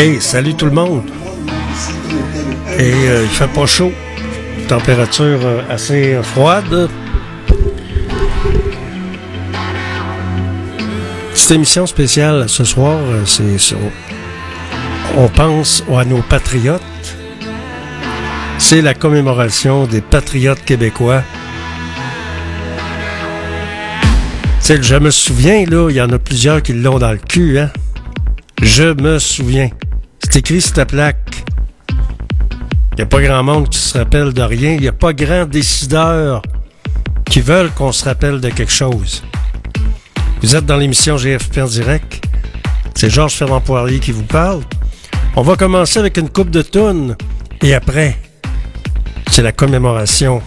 Hey, salut tout le monde. Et euh, il fait pas chaud. Température euh, assez froide. Cette émission spéciale ce soir, euh, c'est on pense à nos patriotes. C'est la commémoration des patriotes québécois. Tu sais, je me souviens, là, il y en a plusieurs qui l'ont dans le cul, hein. Je me souviens. C'est écrit sur ta plaque. Il n'y a pas grand monde qui se rappelle de rien. Il n'y a pas grand décideur qui veulent qu'on se rappelle de quelque chose. Vous êtes dans l'émission GFP en direct. C'est Georges Fermand Poirier qui vous parle. On va commencer avec une coupe de tunes. Et après, c'est la commémoration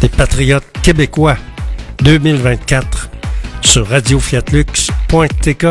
des patriotes québécois 2024 sur radiofiatlux.tk.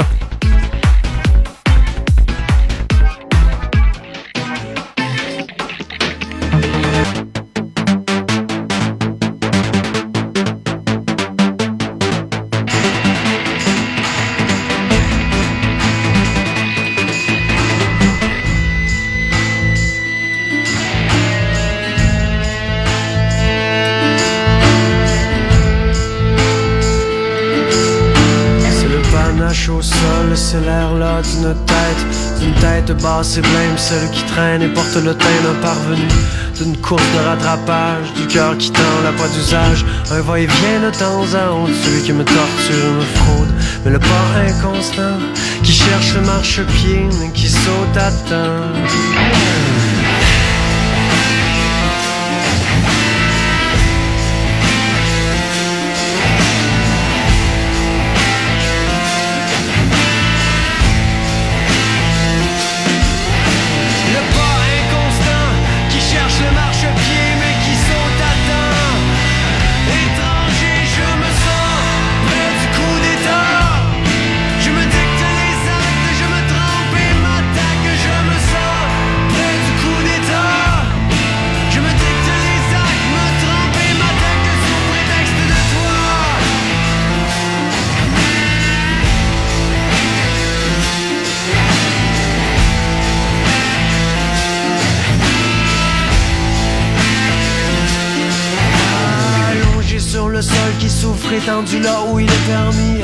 l'air là d'une tête, d'une tête basse et blême, celle qui traîne et porte le teint d'un parvenu, d'une course de rattrapage, du cœur qui tend la pas d'usage, un va-et-vient de temps à autre, celui qui me torture me fraude, mais le pas inconstant, qui cherche le marchepied, mais qui saute à temps. Étendu là où il est permis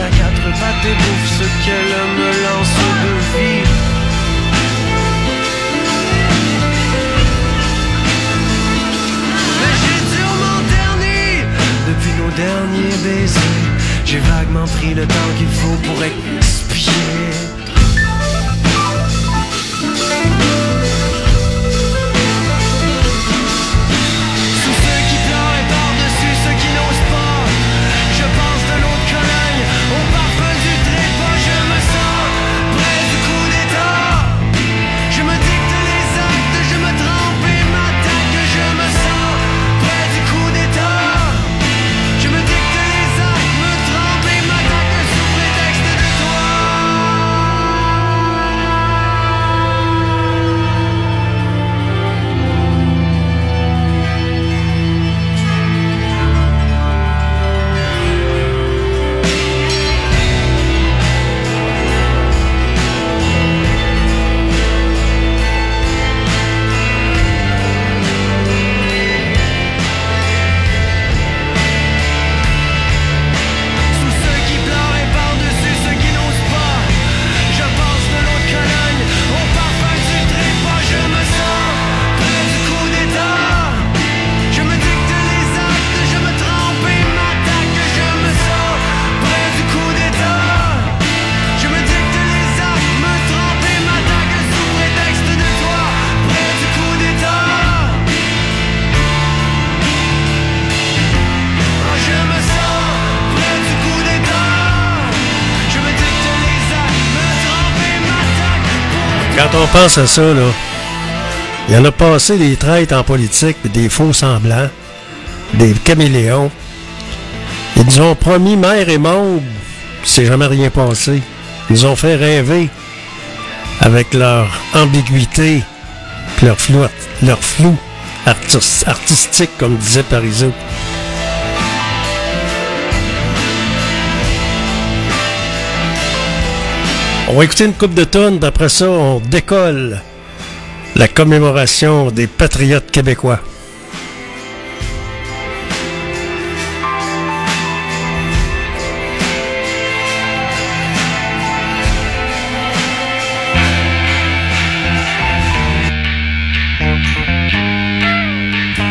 pense à ça, là, il y en a passé des traites en politique, des faux semblants, des caméléons. Ils nous ont promis mère et monde, puis c'est jamais rien passé. Ils nous ont fait rêver avec leur ambiguïté, leur flou, leur flou artis- artistique, comme disait Parizeau. On va écouter une coupe de tonnes, d'après ça, on décolle la commémoration des patriotes québécois.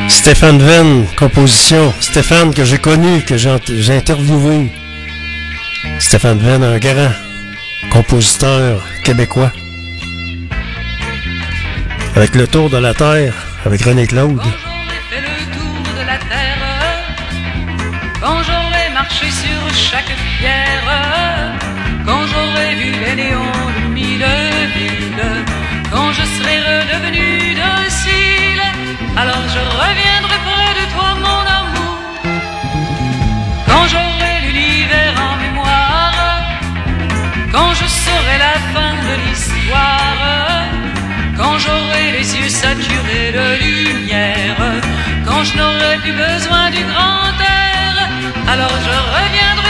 Stéphane Venn, composition. Stéphane que j'ai connu, que j'ai interviewé. Stéphane Venn, un grand compositeur québécois. Avec le tour de la Terre, avec René Claude. Les yeux saturés de lumière, quand je n'aurai plus besoin du grand air, alors je reviendrai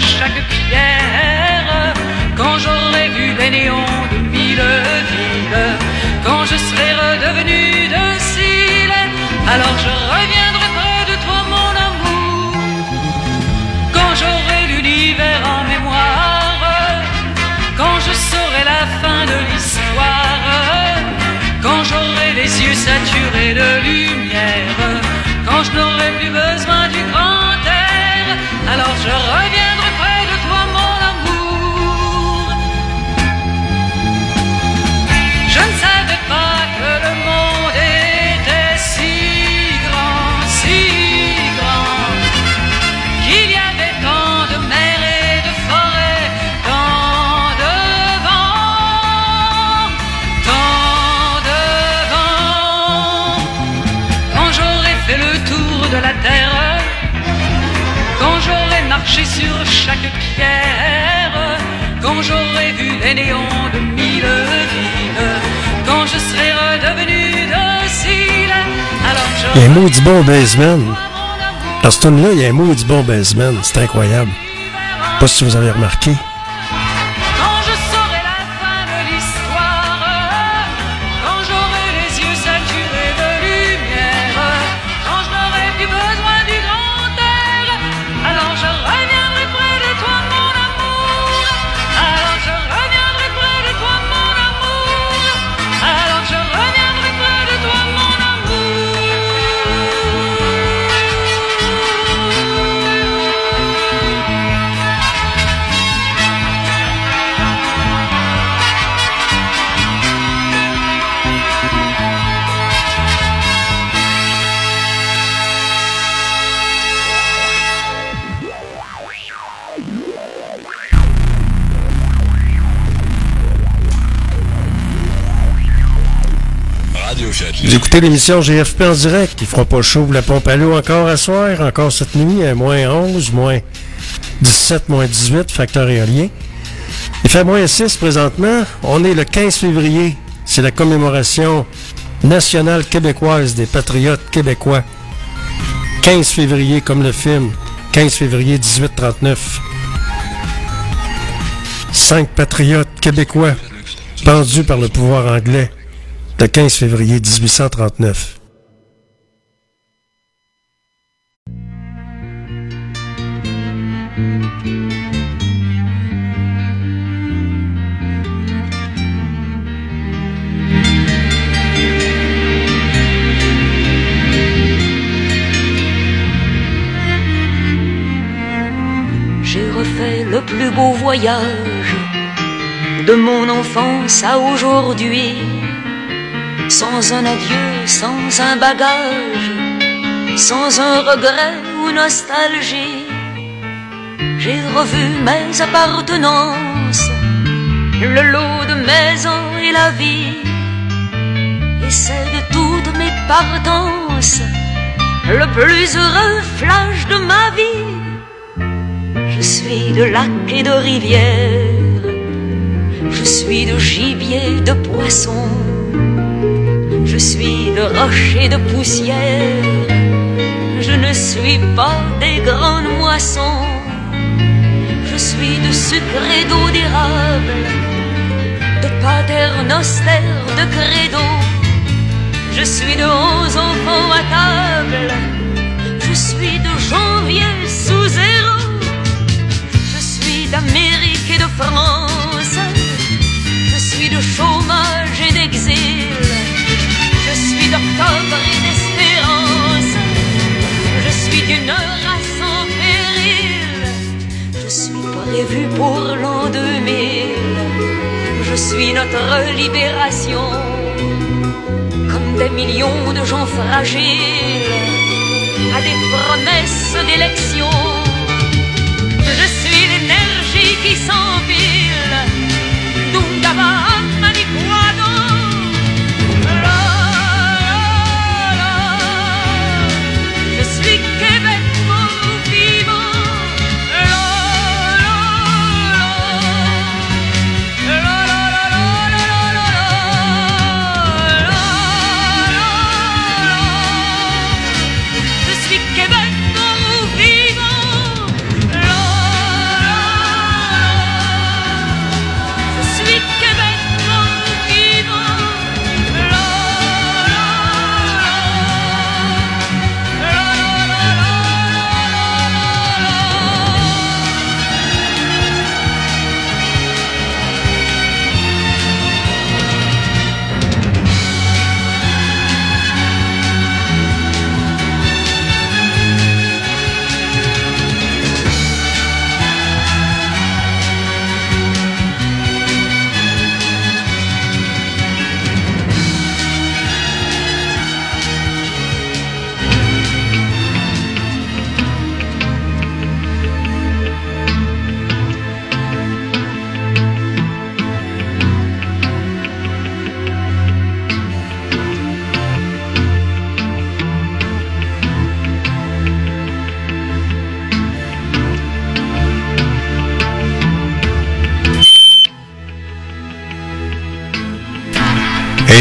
chaque pierre, quand j'aurai vu les néons Il y a un maudit bon bassman. mon amour. Dans ce tune-là, il y a un maudit bon bassman. C'est incroyable. Je sais pas si vous avez remarqué. Vous écoutez l'émission GFP en direct. Il fera pas chaud la pompe à l'eau encore à soir, encore cette nuit, à moins 11, moins 17, moins 18, facteur éolien. Il fait moins 6 présentement. On est le 15 février. C'est la commémoration nationale québécoise des patriotes québécois. 15 février, comme le film. 15 février 1839. Cinq patriotes québécois pendus par le pouvoir anglais le 15 février 1839. J'ai refait le plus beau voyage de mon enfance à aujourd'hui, sans un adieu, sans un bagage, sans un regret ou nostalgie. J'ai revu mes appartenances, le lot de maisons et la vie. Et possède toutes mes partances, le plus heureux flash de ma vie. Je suis de lacs et de rivières, je suis de gibier, de poisson, je suis de roches et de poussière, je ne suis pas des grandes moissons, je suis de sucre et d'eau d'érable de paternoster, de credo. Je suis de onze enfants à table. Je suis de janvier sous zéro. Je suis d'Amérique et de France. Notre libération, comme des millions de gens fragiles, à des promesses d'élection. Je suis l'énergie qui s'empile,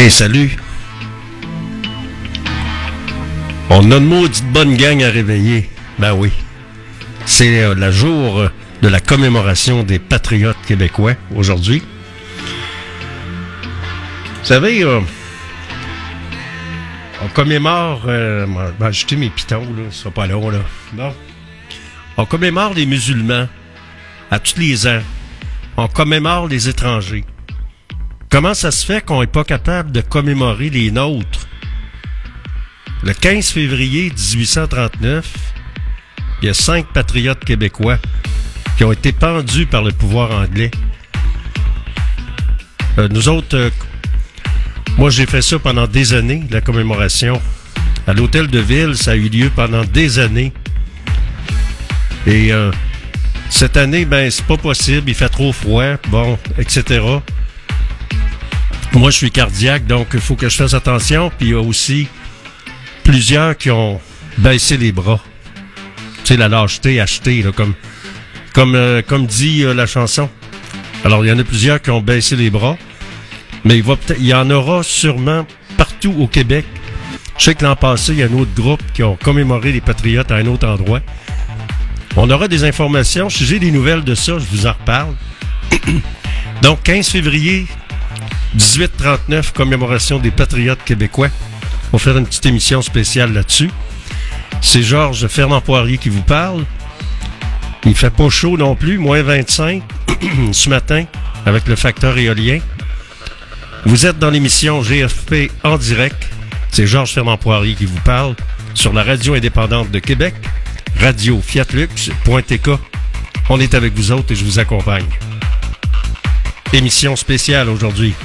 Hey, salut! On a une maudite bonne gang à réveiller. Ben oui. C'est euh, le jour euh, de la commémoration des patriotes québécois aujourd'hui. Vous savez, euh, on commémore... Euh, ben, jeté mes pitons, là. Ce sera pas long, là. Bon. On commémore les musulmans à tous les ans. On commémore les étrangers. Comment ça se fait qu'on n'est pas capable de commémorer les nôtres? Le 15 février 1839, il y a cinq patriotes québécois qui ont été pendus par le pouvoir anglais. Euh, nous autres, euh, moi j'ai fait ça pendant des années, la commémoration. À l'hôtel de ville, ça a eu lieu pendant des années. Et euh, cette année, ben c'est pas possible, il fait trop froid, bon, etc. Moi, je suis cardiaque, donc il faut que je fasse attention. Puis il y a aussi plusieurs qui ont baissé les bras. Tu sais, la lâcheté, acheter, là, comme, comme, euh, comme dit euh, la chanson. Alors, il y en a plusieurs qui ont baissé les bras. Mais il, va il y en aura sûrement partout au Québec. Je sais que l'an passé, il y a un autre groupe qui ont commémoré les Patriotes à un autre endroit. On aura des informations. Si j'ai des nouvelles de ça, je vous en reparle. Donc, 15 février 1839, commémoration des Patriotes québécois. On va faire une petite émission spéciale là-dessus. C'est Georges Fernand Poirier qui vous parle. Il fait pas chaud non plus, moins 25 ce matin avec le facteur éolien. Vous êtes dans l'émission GFP en direct. C'est Georges Fernand Poirier qui vous parle sur la radio indépendante de Québec, radio fiatlux.tk. On est avec vous autres et je vous accompagne. Émission spéciale aujourd'hui.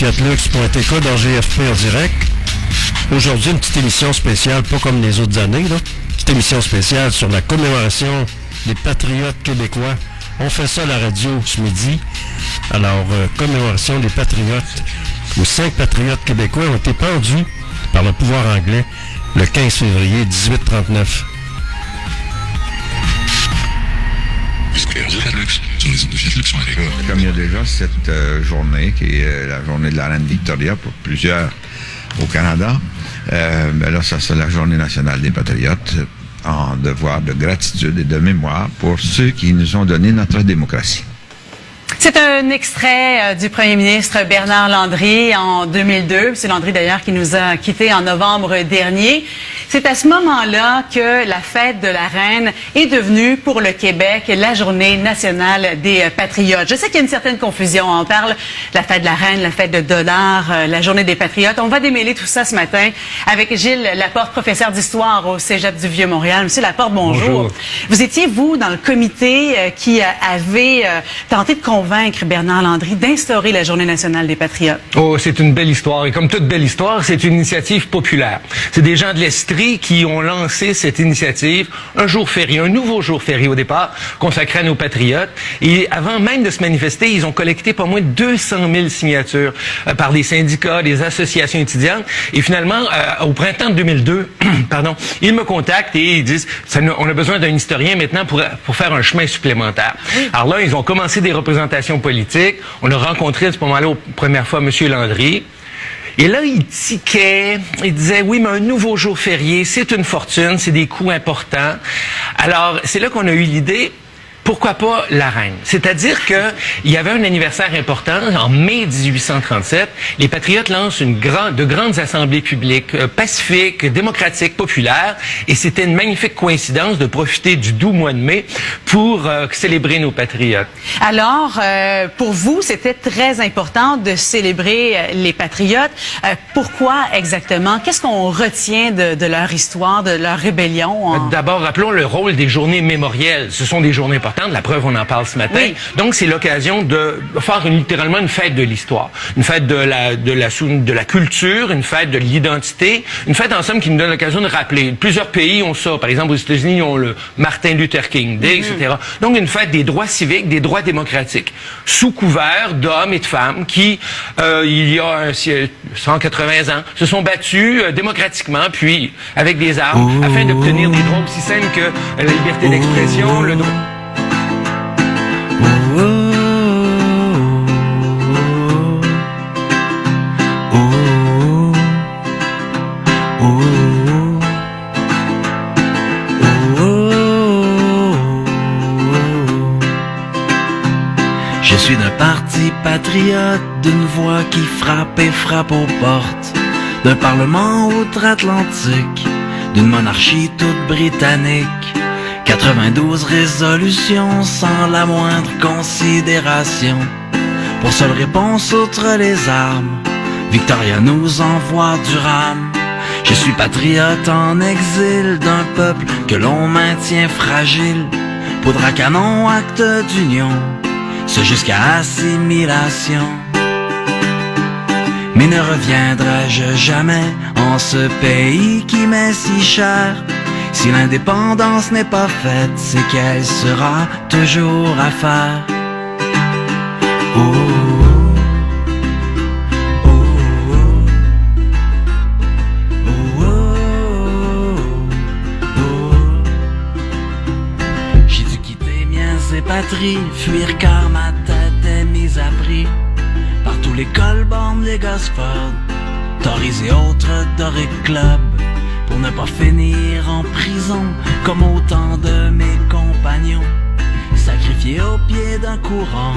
Écoutez Radio Fiat Lux.tk dans GFP en direct. Aujourd'hui, une petite émission spéciale, pas comme les autres années, là. Petite émission spéciale sur la commémoration des patriotes québécois. On fait ça à la radio ce midi. Alors, euh, commémoration des patriotes, où cinq patriotes québécois ont été pendus par le pouvoir anglais le 15 février 1839. Comme il y a déjà cette euh, journée, qui est euh, la journée de la reine Victoria pour plusieurs au Canada, euh, ben là, ça c'est la journée nationale des patriotes euh, en devoir de gratitude et de mémoire pour ceux qui nous ont donné notre démocratie. C'est un extrait euh, du premier ministre Bernard Landry en 2002. C'est Landry d'ailleurs qui nous a quittés en novembre dernier. C'est à ce moment-là que la fête de la reine est devenue pour le Québec la journée nationale des euh, patriotes. Je sais qu'il y a une certaine confusion. On parle de la fête de la reine, la fête de dollars, euh, la journée des patriotes. On va démêler tout ça ce matin avec Gilles Laporte, professeur d'histoire au Cégep du Vieux-Montréal. Monsieur Laporte, bonjour. Bonjour. Vous étiez, vous, dans le comité qui avait tenté de convaincre Bernard Landry d'instaurer la Journée nationale des patriotes. Oh, c'est une belle histoire. Et comme toute belle histoire, c'est une initiative populaire. C'est des gens de l'Estrie qui ont lancé cette initiative, un jour férié, un nouveau jour férié au départ, consacré à nos patriotes. Et avant même de se manifester, ils ont collecté pas moins de 200 000 signatures euh, par des syndicats, des associations étudiantes. Et finalement, euh, au printemps de 2002, pardon, ils me contactent et ils disent, ça on a besoin d'un historien maintenant pour, pour faire un chemin supplémentaire. Alors là, ils ont commencé des représentations On a rencontré à ce moment-là, pour la première fois, M. Landry. Et là, il tiquait, il disait, oui, mais un nouveau jour férié, c'est une fortune, c'est des coûts importants. Alors, c'est là qu'on a eu l'idée, pourquoi pas la reine? C'est-à-dire que il y avait un anniversaire important en mai 1837. Les patriotes lancent une grande, de grandes assemblées publiques, euh, pacifiques, démocratiques, populaires, et c'était une magnifique coïncidence de profiter du doux mois de mai pour euh, célébrer nos patriotes. Alors, euh, pour vous, c'était très important de célébrer les patriotes. Pourquoi exactement? Qu'est-ce qu'on retient de, de leur histoire, de leur rébellion? en- D'abord, rappelons le rôle des journées mémorielles. Ce sont des journées importantes. La preuve, on en parle ce matin. Oui. Donc, c'est l'occasion de faire une- littéralement une fête de l'histoire, une fête de la, de la de la culture, une fête de l'identité, une fête en somme qui nous donne l'occasion de rappeler. Plusieurs pays ont ça. Par exemple, aux États-Unis, ils ont le Martin Luther King Day, etc. Donc, une fête des droits civiques, des droits démocratiques, sous couvert d'hommes et de femmes qui, euh, il y a un, si- 180 ans, se sont battus euh, démocratiquement, puis avec des armes, afin d'obtenir des droits aussi simples que la liberté d'expression, le droit. Je suis d'un parti patriote, d'une voix qui frappe et frappe aux portes, d'un parlement outre-Atlantique, d'une monarchie toute britannique. 92 résolutions sans la moindre considération. Pour seule réponse outre les armes, Victoria nous envoie du rame. Je suis patriote en exil d'un peuple que l'on maintient fragile. Poudre à canon, acte d'union, ce jusqu'à assimilation. Mais ne reviendrai-je jamais en ce pays qui m'est si cher? Si l'indépendance n'est pas faite, c'est qu'elle sera toujours à faire. Oh, patries, fuir car ma tête est mise à prix par tous les colbornes des Gosford, Tories et autres Doric Club, ne pas finir en prison comme autant de mes compagnons, sacrifiés au pied d'un courant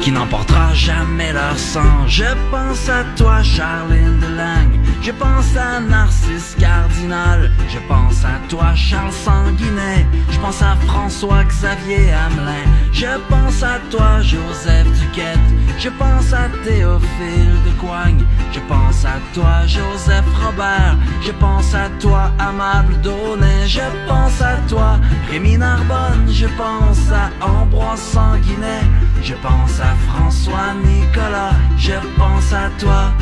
qui n'emportera jamais leur sang. Je pense à toi, Charline de Lange. Je pense à Narcisse Cardinal. Je pense à toi, Charles Sanguinet. Je pense à François-Xavier Hamelin. Je pense à toi, Joseph Duquette. Je pense à Théophile de Coigne. Je pense à toi, Joseph Robert. Je pense à toi, Amable Daunet. Je pense à toi, Rémi Narbonne. Je pense à Ambroise Sanguinet. Je pense à François Nicolas. Je pense à toi,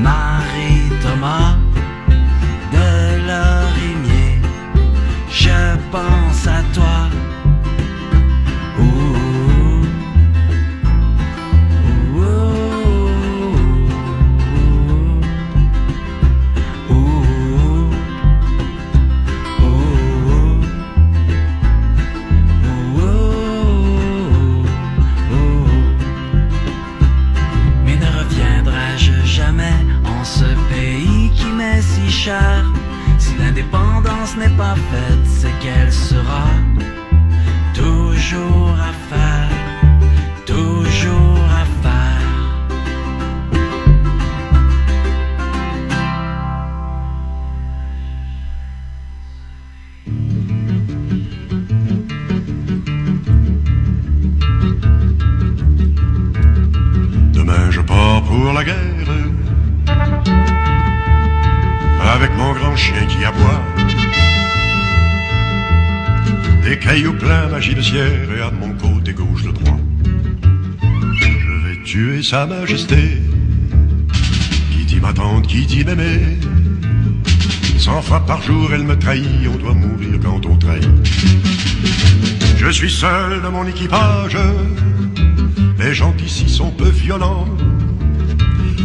Marie Thomas de Lorimier. Je pense à toi. L'indépendance sa majesté. Qui dit ma tante, qui dit m'aimer. Cent fois par jour elle me trahit On doit mourir quand on trahit. Je suis seul dans mon équipage. Les gens ici sont peu violents.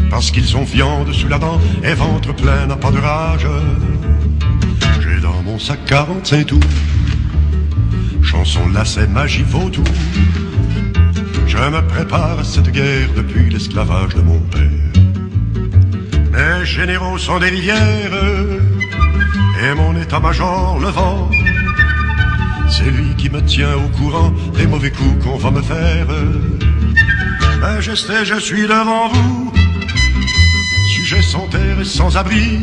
Parce qu'ils sont viande sous la dent Et ventre plein n'a pas de rage. J'ai dans mon sac 45 tours. Chanson lacet magie vautour Je me prépare à cette guerre depuis l'esclavage de mon père. Mes généraux sont des rivières et mon état-major le vent. C'est lui qui me tient au courant des mauvais coups qu'on va me faire. Majesté, je suis devant vous, sujet sans terre et sans abri.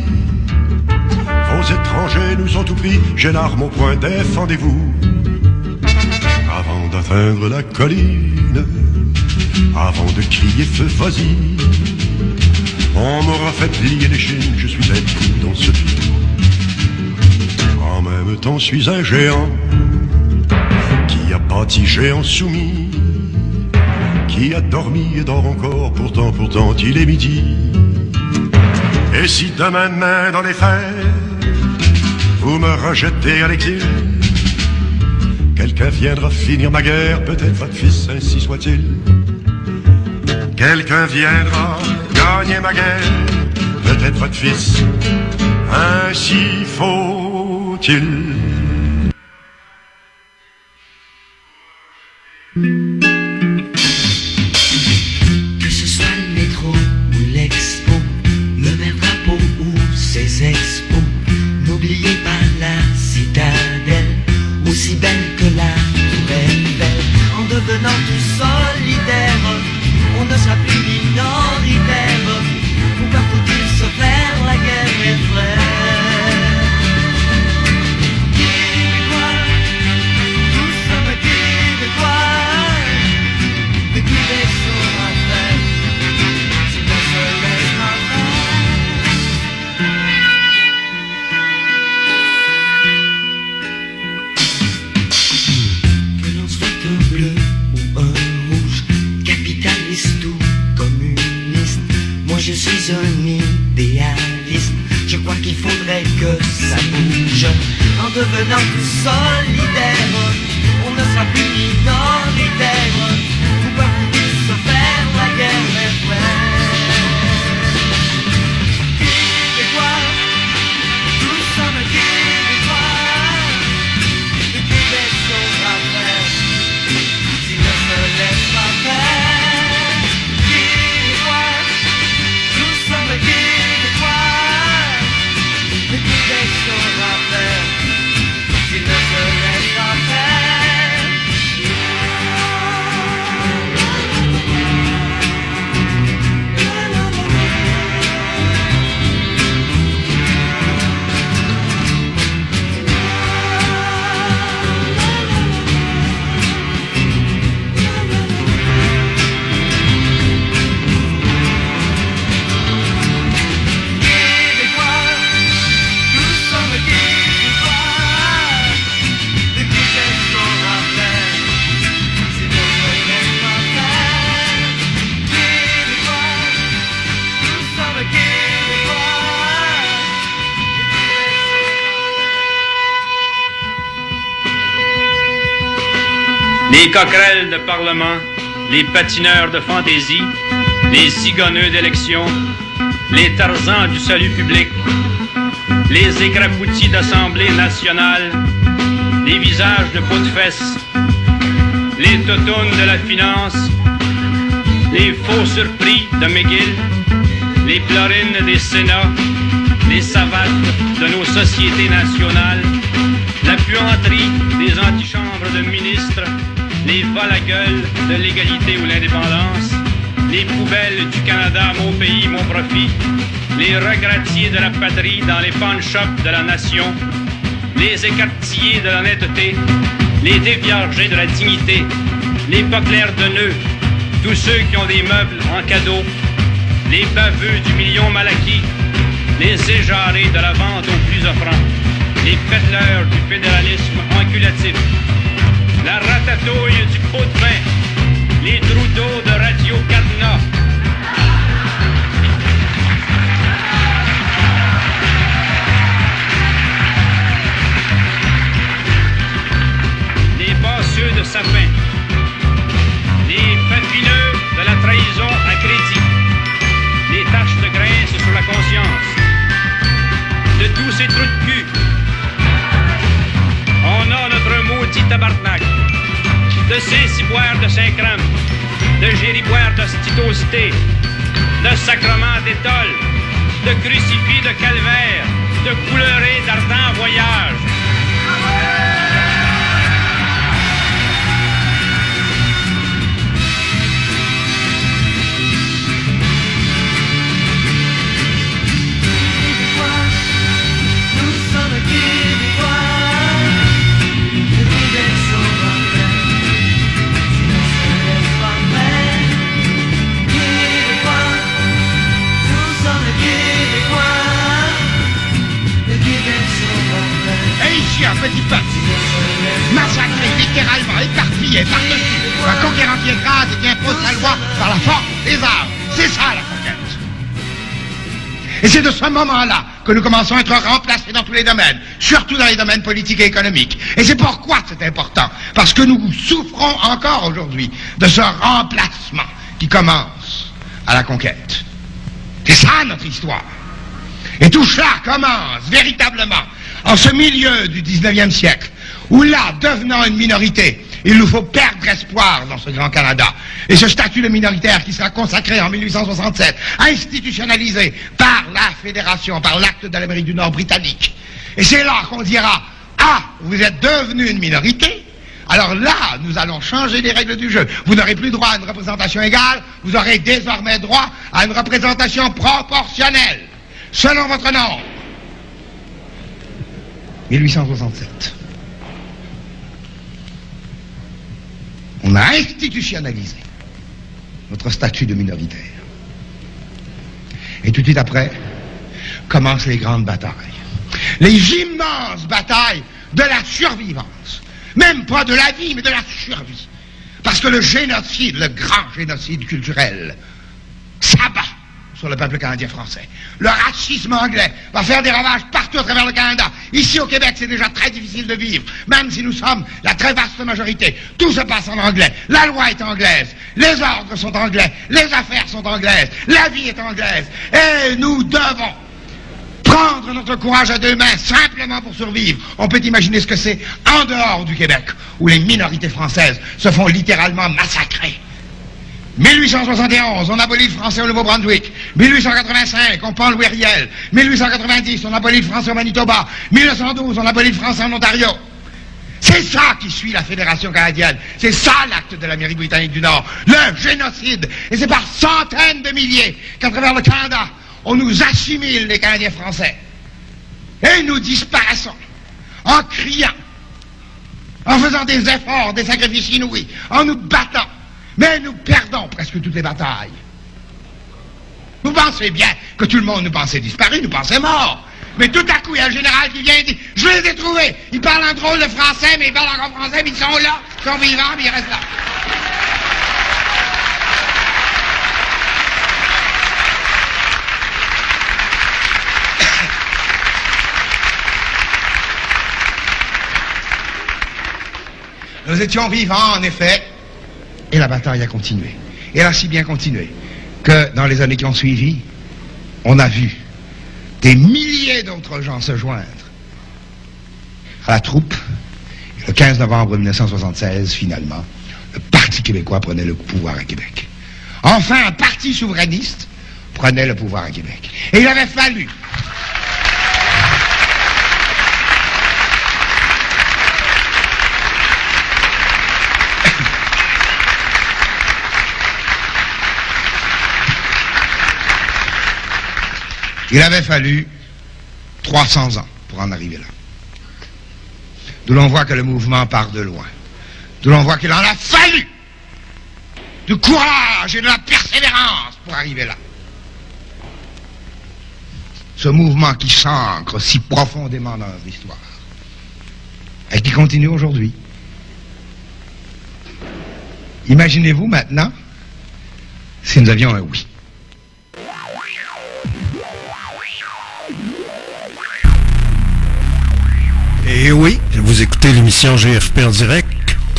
Vos étrangers nous ont tout pris, j'ai l'arme au point, défendez-vous. D'atteindre la colline, avant de crier feu, vas-y. On m'aura fait plier les chines, je suis un coup dans ce film. En même temps, je suis un géant qui a bâti géant soumis, qui a dormi et dort encore, pourtant, pourtant, il est midi. Et si demain, main dans les fers, vous me rejetez à l'exil, quelqu'un viendra finir ma guerre, peut-être votre fils, ainsi soit-il. Quelqu'un viendra gagner ma guerre, peut-être votre fils, ainsi faut-il. Les patineurs de fantaisie, les cigonneux d'élection, les tarzans du salut public, les écrapoutis d'Assemblée nationale, les visages de peau de fesses, les totounes de la finance, les faux surpris de McGill, les plorines des Sénats, les savates de nos sociétés nationales, la puanterie des antichambres de ministres, les vol à gueule de l'égalité ou l'indépendance, les poubelles du Canada, mon pays, mon profit, les regrettiers de la patrie dans les pawn shops de la nation, les écartillés de l'honnêteté, les déviargés de la dignité, les pas de nœuds, tous ceux qui ont des meubles en cadeau, les baveux du million mal acquis, les éjarés de la vente aux plus offrants, les pédaleurs du fédéralisme enculatif, la ratatouille du pot de vin, les trous de Radio Cadenas. Les basseux de sapin, les papineux de la trahison à crédit, les taches de graisse sur la conscience, de tous ces trous de cul. Tabarnak, de ces ciboires de Saint-Crème, de gériboire d'ostituosité, de sacrement d'étole, de crucifix de calvaire, de couleurés d'ardents voyages. Petit peuple, massacré, littéralement, éparpillé par-dessus, un conquérant qui écrase et qui impose sa loi par la force des armes. C'est ça la conquête. Et c'est de ce moment-là que nous commençons à être remplacés dans tous les domaines, surtout dans les domaines politiques et économiques. Et c'est pourquoi c'est important, parce que nous souffrons encore aujourd'hui de ce remplacement qui commence à la conquête. C'est ça notre histoire. Et tout cela commence véritablement en ce milieu du 19e siècle, où là, devenant une minorité, il nous faut perdre espoir dans ce grand Canada. Et ce statut de minoritaire qui sera consacré en 1867, institutionnalisé par la Fédération, par l'acte de l'Amérique du Nord britannique. Et c'est là qu'on dira, ah, vous êtes devenu une minorité, alors là, nous allons changer les règles du jeu. Vous n'aurez plus droit à une représentation égale, vous aurez désormais droit à une représentation proportionnelle, selon votre nom. 1867. On a institutionnalisé notre statut de minoritaire. Et tout de suite après, commencent les grandes batailles. Les immenses batailles de la survivance. Même pas de la vie, mais de la survie. Parce que le génocide, le grand génocide culturel, s'abat sur le peuple canadien français. Le racisme anglais va faire des ravages partout à travers le Canada. Ici au Québec, c'est déjà très difficile de vivre, même si nous sommes la très vaste majorité. Tout se passe en anglais. La loi est anglaise. Les ordres sont anglais. Les affaires sont anglaises. La vie est anglaise. Et nous devons prendre notre courage à deux mains simplement pour survivre. On peut imaginer ce que c'est en dehors du Québec, où les minorités françaises se font littéralement massacrer. 1871, on abolit le français au Nouveau-Brunswick. 1885, on pend Louis Riel. 1890, on abolit le français au Manitoba. 1912, on abolit le français en Ontario. C'est ça qui suit la Fédération canadienne. C'est ça l'acte de l'Amérique britannique du Nord. Le génocide. Et c'est par centaines de milliers qu'à travers le Canada, on nous assimile les Canadiens français. Et nous disparaissons en criant, en faisant des efforts, des sacrifices inouïs, en nous battant. Mais nous perdons presque toutes les batailles. Vous pensez bien que tout le monde nous pensait disparu, nous pensait mort. Mais tout à coup, il y a un général qui vient et dit Je les ai trouvés. Ils parlent un drôle de français, mais ils parlent encore français, mais ils sont là, ils sont vivants, mais ils restent là. Nous étions vivants, en effet, et la bataille a continué. Et elle a si bien continué que dans les années qui ont suivi, on a vu des milliers d'autres gens se joindre à la troupe. Le 15 novembre 1976, finalement, le Parti québécois prenait le pouvoir à Québec. Enfin, un parti souverainiste prenait le pouvoir à Québec. Et il avait fallu Il avait fallu 300 ans pour en arriver là. D'où l'on voit que le mouvement part de loin. D'où l'on voit qu'il en a fallu du courage et de la persévérance pour arriver là. Ce mouvement qui s'ancre si profondément dans notre histoire et qui continue aujourd'hui. Imaginez-vous maintenant si nous avions un oui. Et oui, vous écoutez l'émission GFP en direct.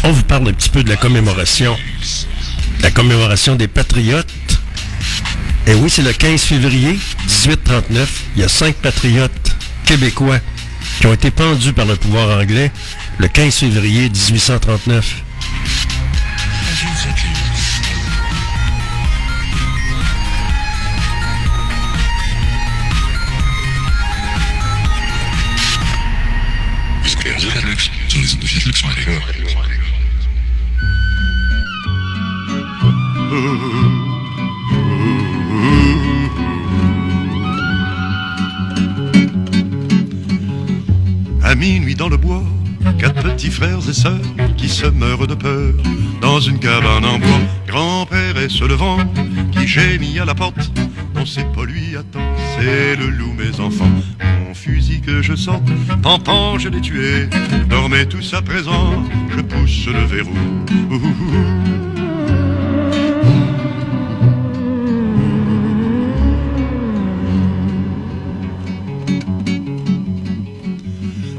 On vous parle un petit peu de la commémoration. La commémoration des Patriotes. Et oui, c'est le 15 février 1839. Il y a cinq patriotes québécois qui ont été pendus par le pouvoir anglais le 15 février 1839. À minuit dans le bois, quatre petits frères et sœurs qui se meurent de peur dans une cabane en bois. Grand-père est se levant, qui gémit à la porte. C'est pas lui, attends, c'est le loup, mes enfants. Mon fusil que je sors, pampan, je l'ai tué. Dormez tous à présent, je pousse le verrou.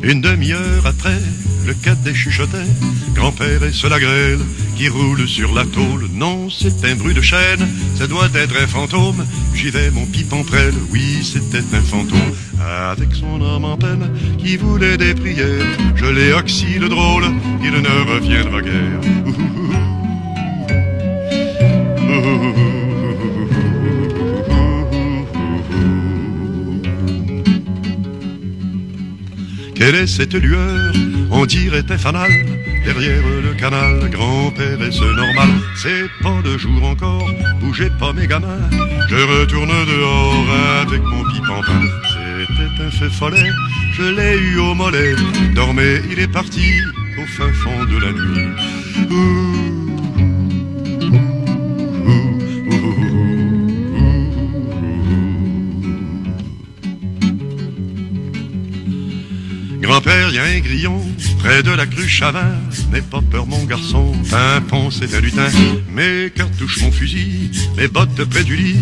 Une demi-heure après, le cadet chuchotait Grand-père sur la grêle qui roule sur la tôle. Non, c'est un bruit de chaîne, ça doit être un fantôme. J'y vais, mon pipon prêle, oui, c'était un fantôme. Avec son âme en peine qui voulait des prières Je l'ai oxy le drôle, il ne reviendra guère. Quelle est cette lueur On dirait un fanal. Derrière le canal, grand-père est ce normal C'est pas le jour encore, bougez pas mes gamins. Je retourne dehors avec mon pipampin C'était un fait follet, je l'ai eu au mollet. Dormez, il est parti au fin fond de la nuit Grand-père, y a un grillon près de la cruche Chavin. N'aie pas peur, mon garçon, pimpon, c'est un lutin. Mes cartouches, mon fusil, mes bottes près du lit,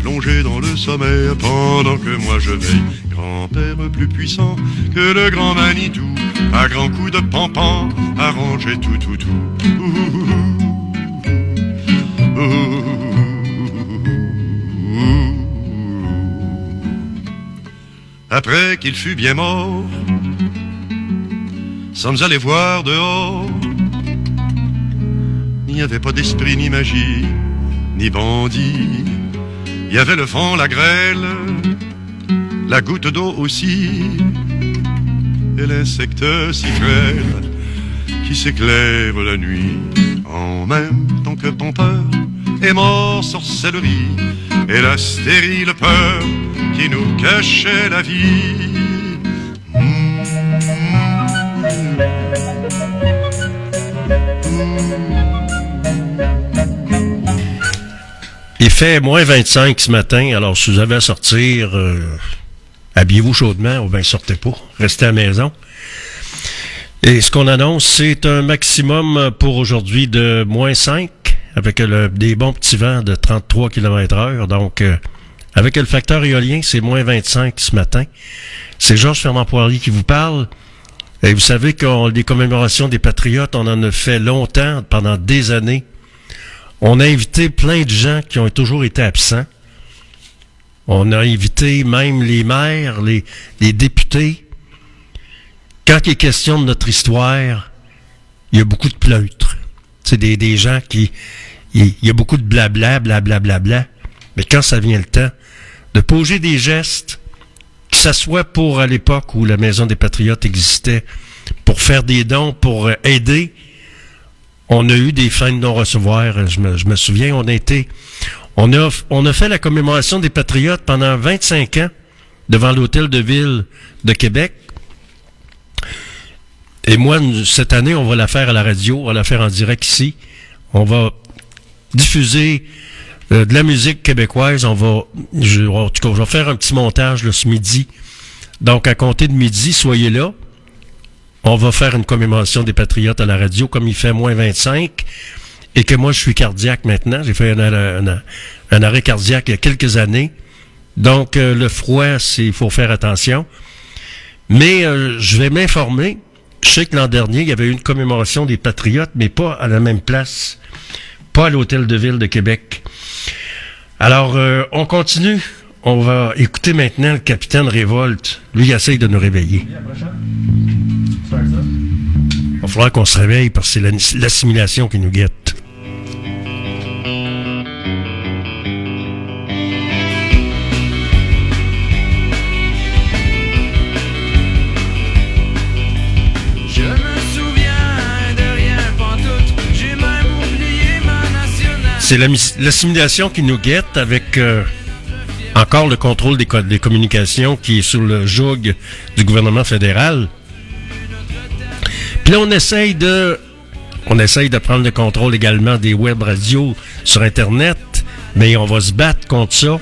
plongées dans le sommeil pendant que moi je veille. Grand-père plus puissant que le grand Manitou, à grands coups de pampan, arranger tout, tout, tout. Après qu'il fut bien mort, sommes allés voir dehors. Il n'y avait pas d'esprit ni magie, ni bandit. Il y avait le vent, la grêle, la goutte d'eau aussi, et l'insecte si qui s'éclaire la nuit. En même temps que ton peur est mort sorcellerie, et la stérile peur qui nous cachait la vie. Fait moins 25 ce matin, alors si vous avez à sortir, euh, habillez-vous chaudement ou bien sortez pas. Restez à la maison. Et ce qu'on annonce, c'est un maximum pour aujourd'hui de moins 5, avec des bons petits vents de 33 km heure. Donc, euh, avec le facteur éolien, c'est moins 25 ce matin. C'est Georges Fernand Poirier qui vous parle. Et vous savez qu'on les commémorations des Patriotes, on en a fait longtemps, pendant des années. On a invité plein de gens qui ont toujours été absents. On a invité même les maires, les, députés. Quand il est question de notre histoire, il y a beaucoup de pleutres. C'est des, des gens qui... Il il y a beaucoup de blabla, blabla, blabla. Mais quand ça vient le temps de poser des gestes, que ça soit pour à l'époque où la Maison des Patriotes existait, pour faire des dons, pour euh, aider, on a eu des fins de non-recevoir. Je me, souviens, on a été, on a, on a fait la commémoration des Patriotes pendant 25 ans devant l'hôtel de ville de Québec. Et moi, cette année, on va la faire à la radio, on va la faire en direct ici. On va diffuser euh, de la musique québécoise. On va, je, en tout cas, je vais faire un petit montage là, ce midi. Donc, à compter de midi, soyez là. On va faire une commémoration des Patriotes à la radio, comme il fait moins 25, et que moi, je suis cardiaque maintenant. J'ai fait un, arrêt cardiaque il y a quelques années. Donc, euh, le froid, il faut faire attention. Mais euh, je vais m'informer. Je sais que l'an dernier, il y avait eu une commémoration des Patriotes, mais pas à la même place. Pas à l'Hôtel de Ville de Québec. Alors, euh, on continue. On va écouter maintenant le capitaine Révolte. Lui, il essaye de nous réveiller falloir qu'on se réveille parce que c'est l'assimilation qui nous guette. C'est l'assimilation qui nous guette avec euh, encore le contrôle des, des communications qui est sous le joug du gouvernement fédéral. Là, on essaye de, prendre le contrôle également des web radios sur Internet, mais on va se battre contre ça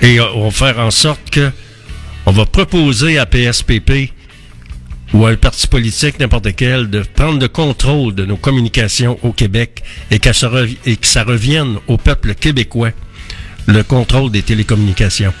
et euh, on va faire en sorte que on va proposer à PSPP ou à un parti politique, n'importe quel, de prendre le contrôle de nos communications au Québec et que ça revienne au peuple québécois, le contrôle des télécommunications.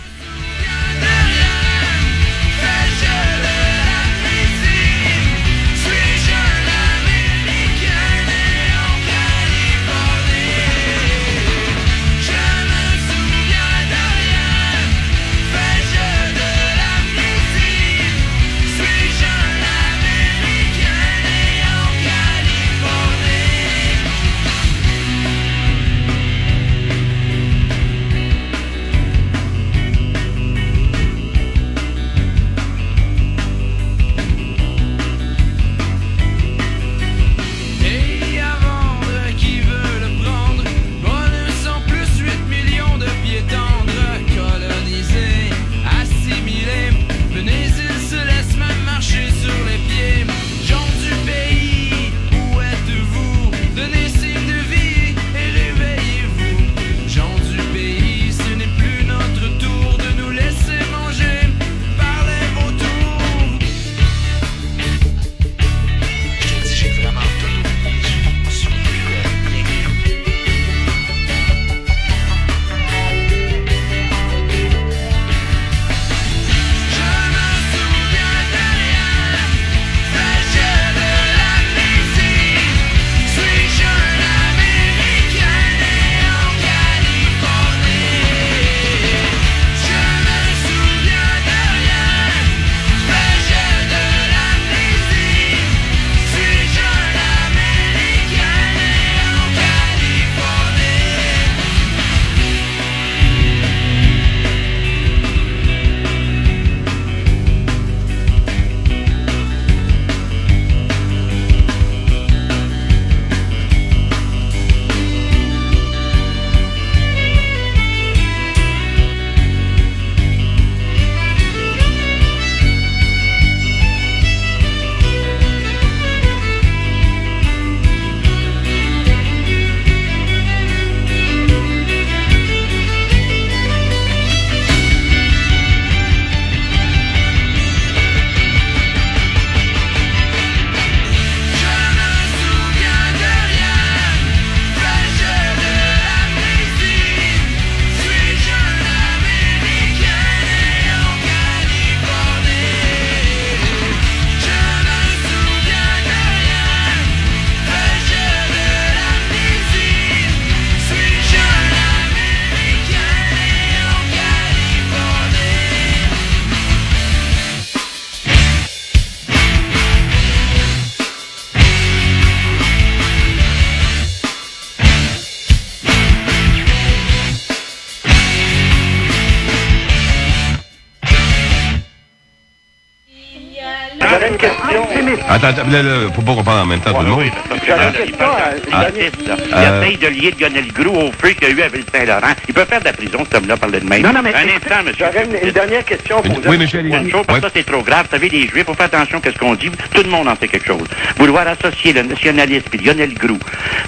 Pas qu'on parle en même temps tout le monde. Ah. l'humaniste, là. Euh. Il essaye de lier Lionel Groux au feu qu'il y a eu à Ville-Saint-Laurent. Il peut faire de la prison, cet homme-là, parler de même. Non, non, mais- Un instant, monsieur. J'aurais une, une dernière question pour Oui, monsieur. Une chose, parce que ça, c'est trop grave. Vous savez, les Juifs, faut faire attention à ce qu'on dit. Tout le monde en sait quelque chose. Vouloir associer le nationalisme et Lionel Groux,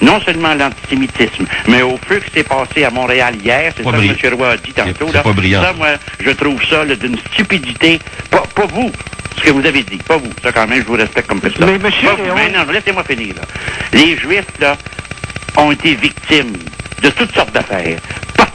non seulement l'antisémitisme, mais au feu qui s'est passé à Montréal hier, c'est ça que. M. Roy a dit tantôt, C'est là. pas brillant. Ça, moi, je trouve ça d'une stupidité. Pas, pas vous, ce que vous avez dit, pas vous. Ça, quand même, je vous respecte comme personne. Mais, monsieur non, laissez-moi finir, là. Les Juifs, là, ont été victimes de toutes sortes d'affaires,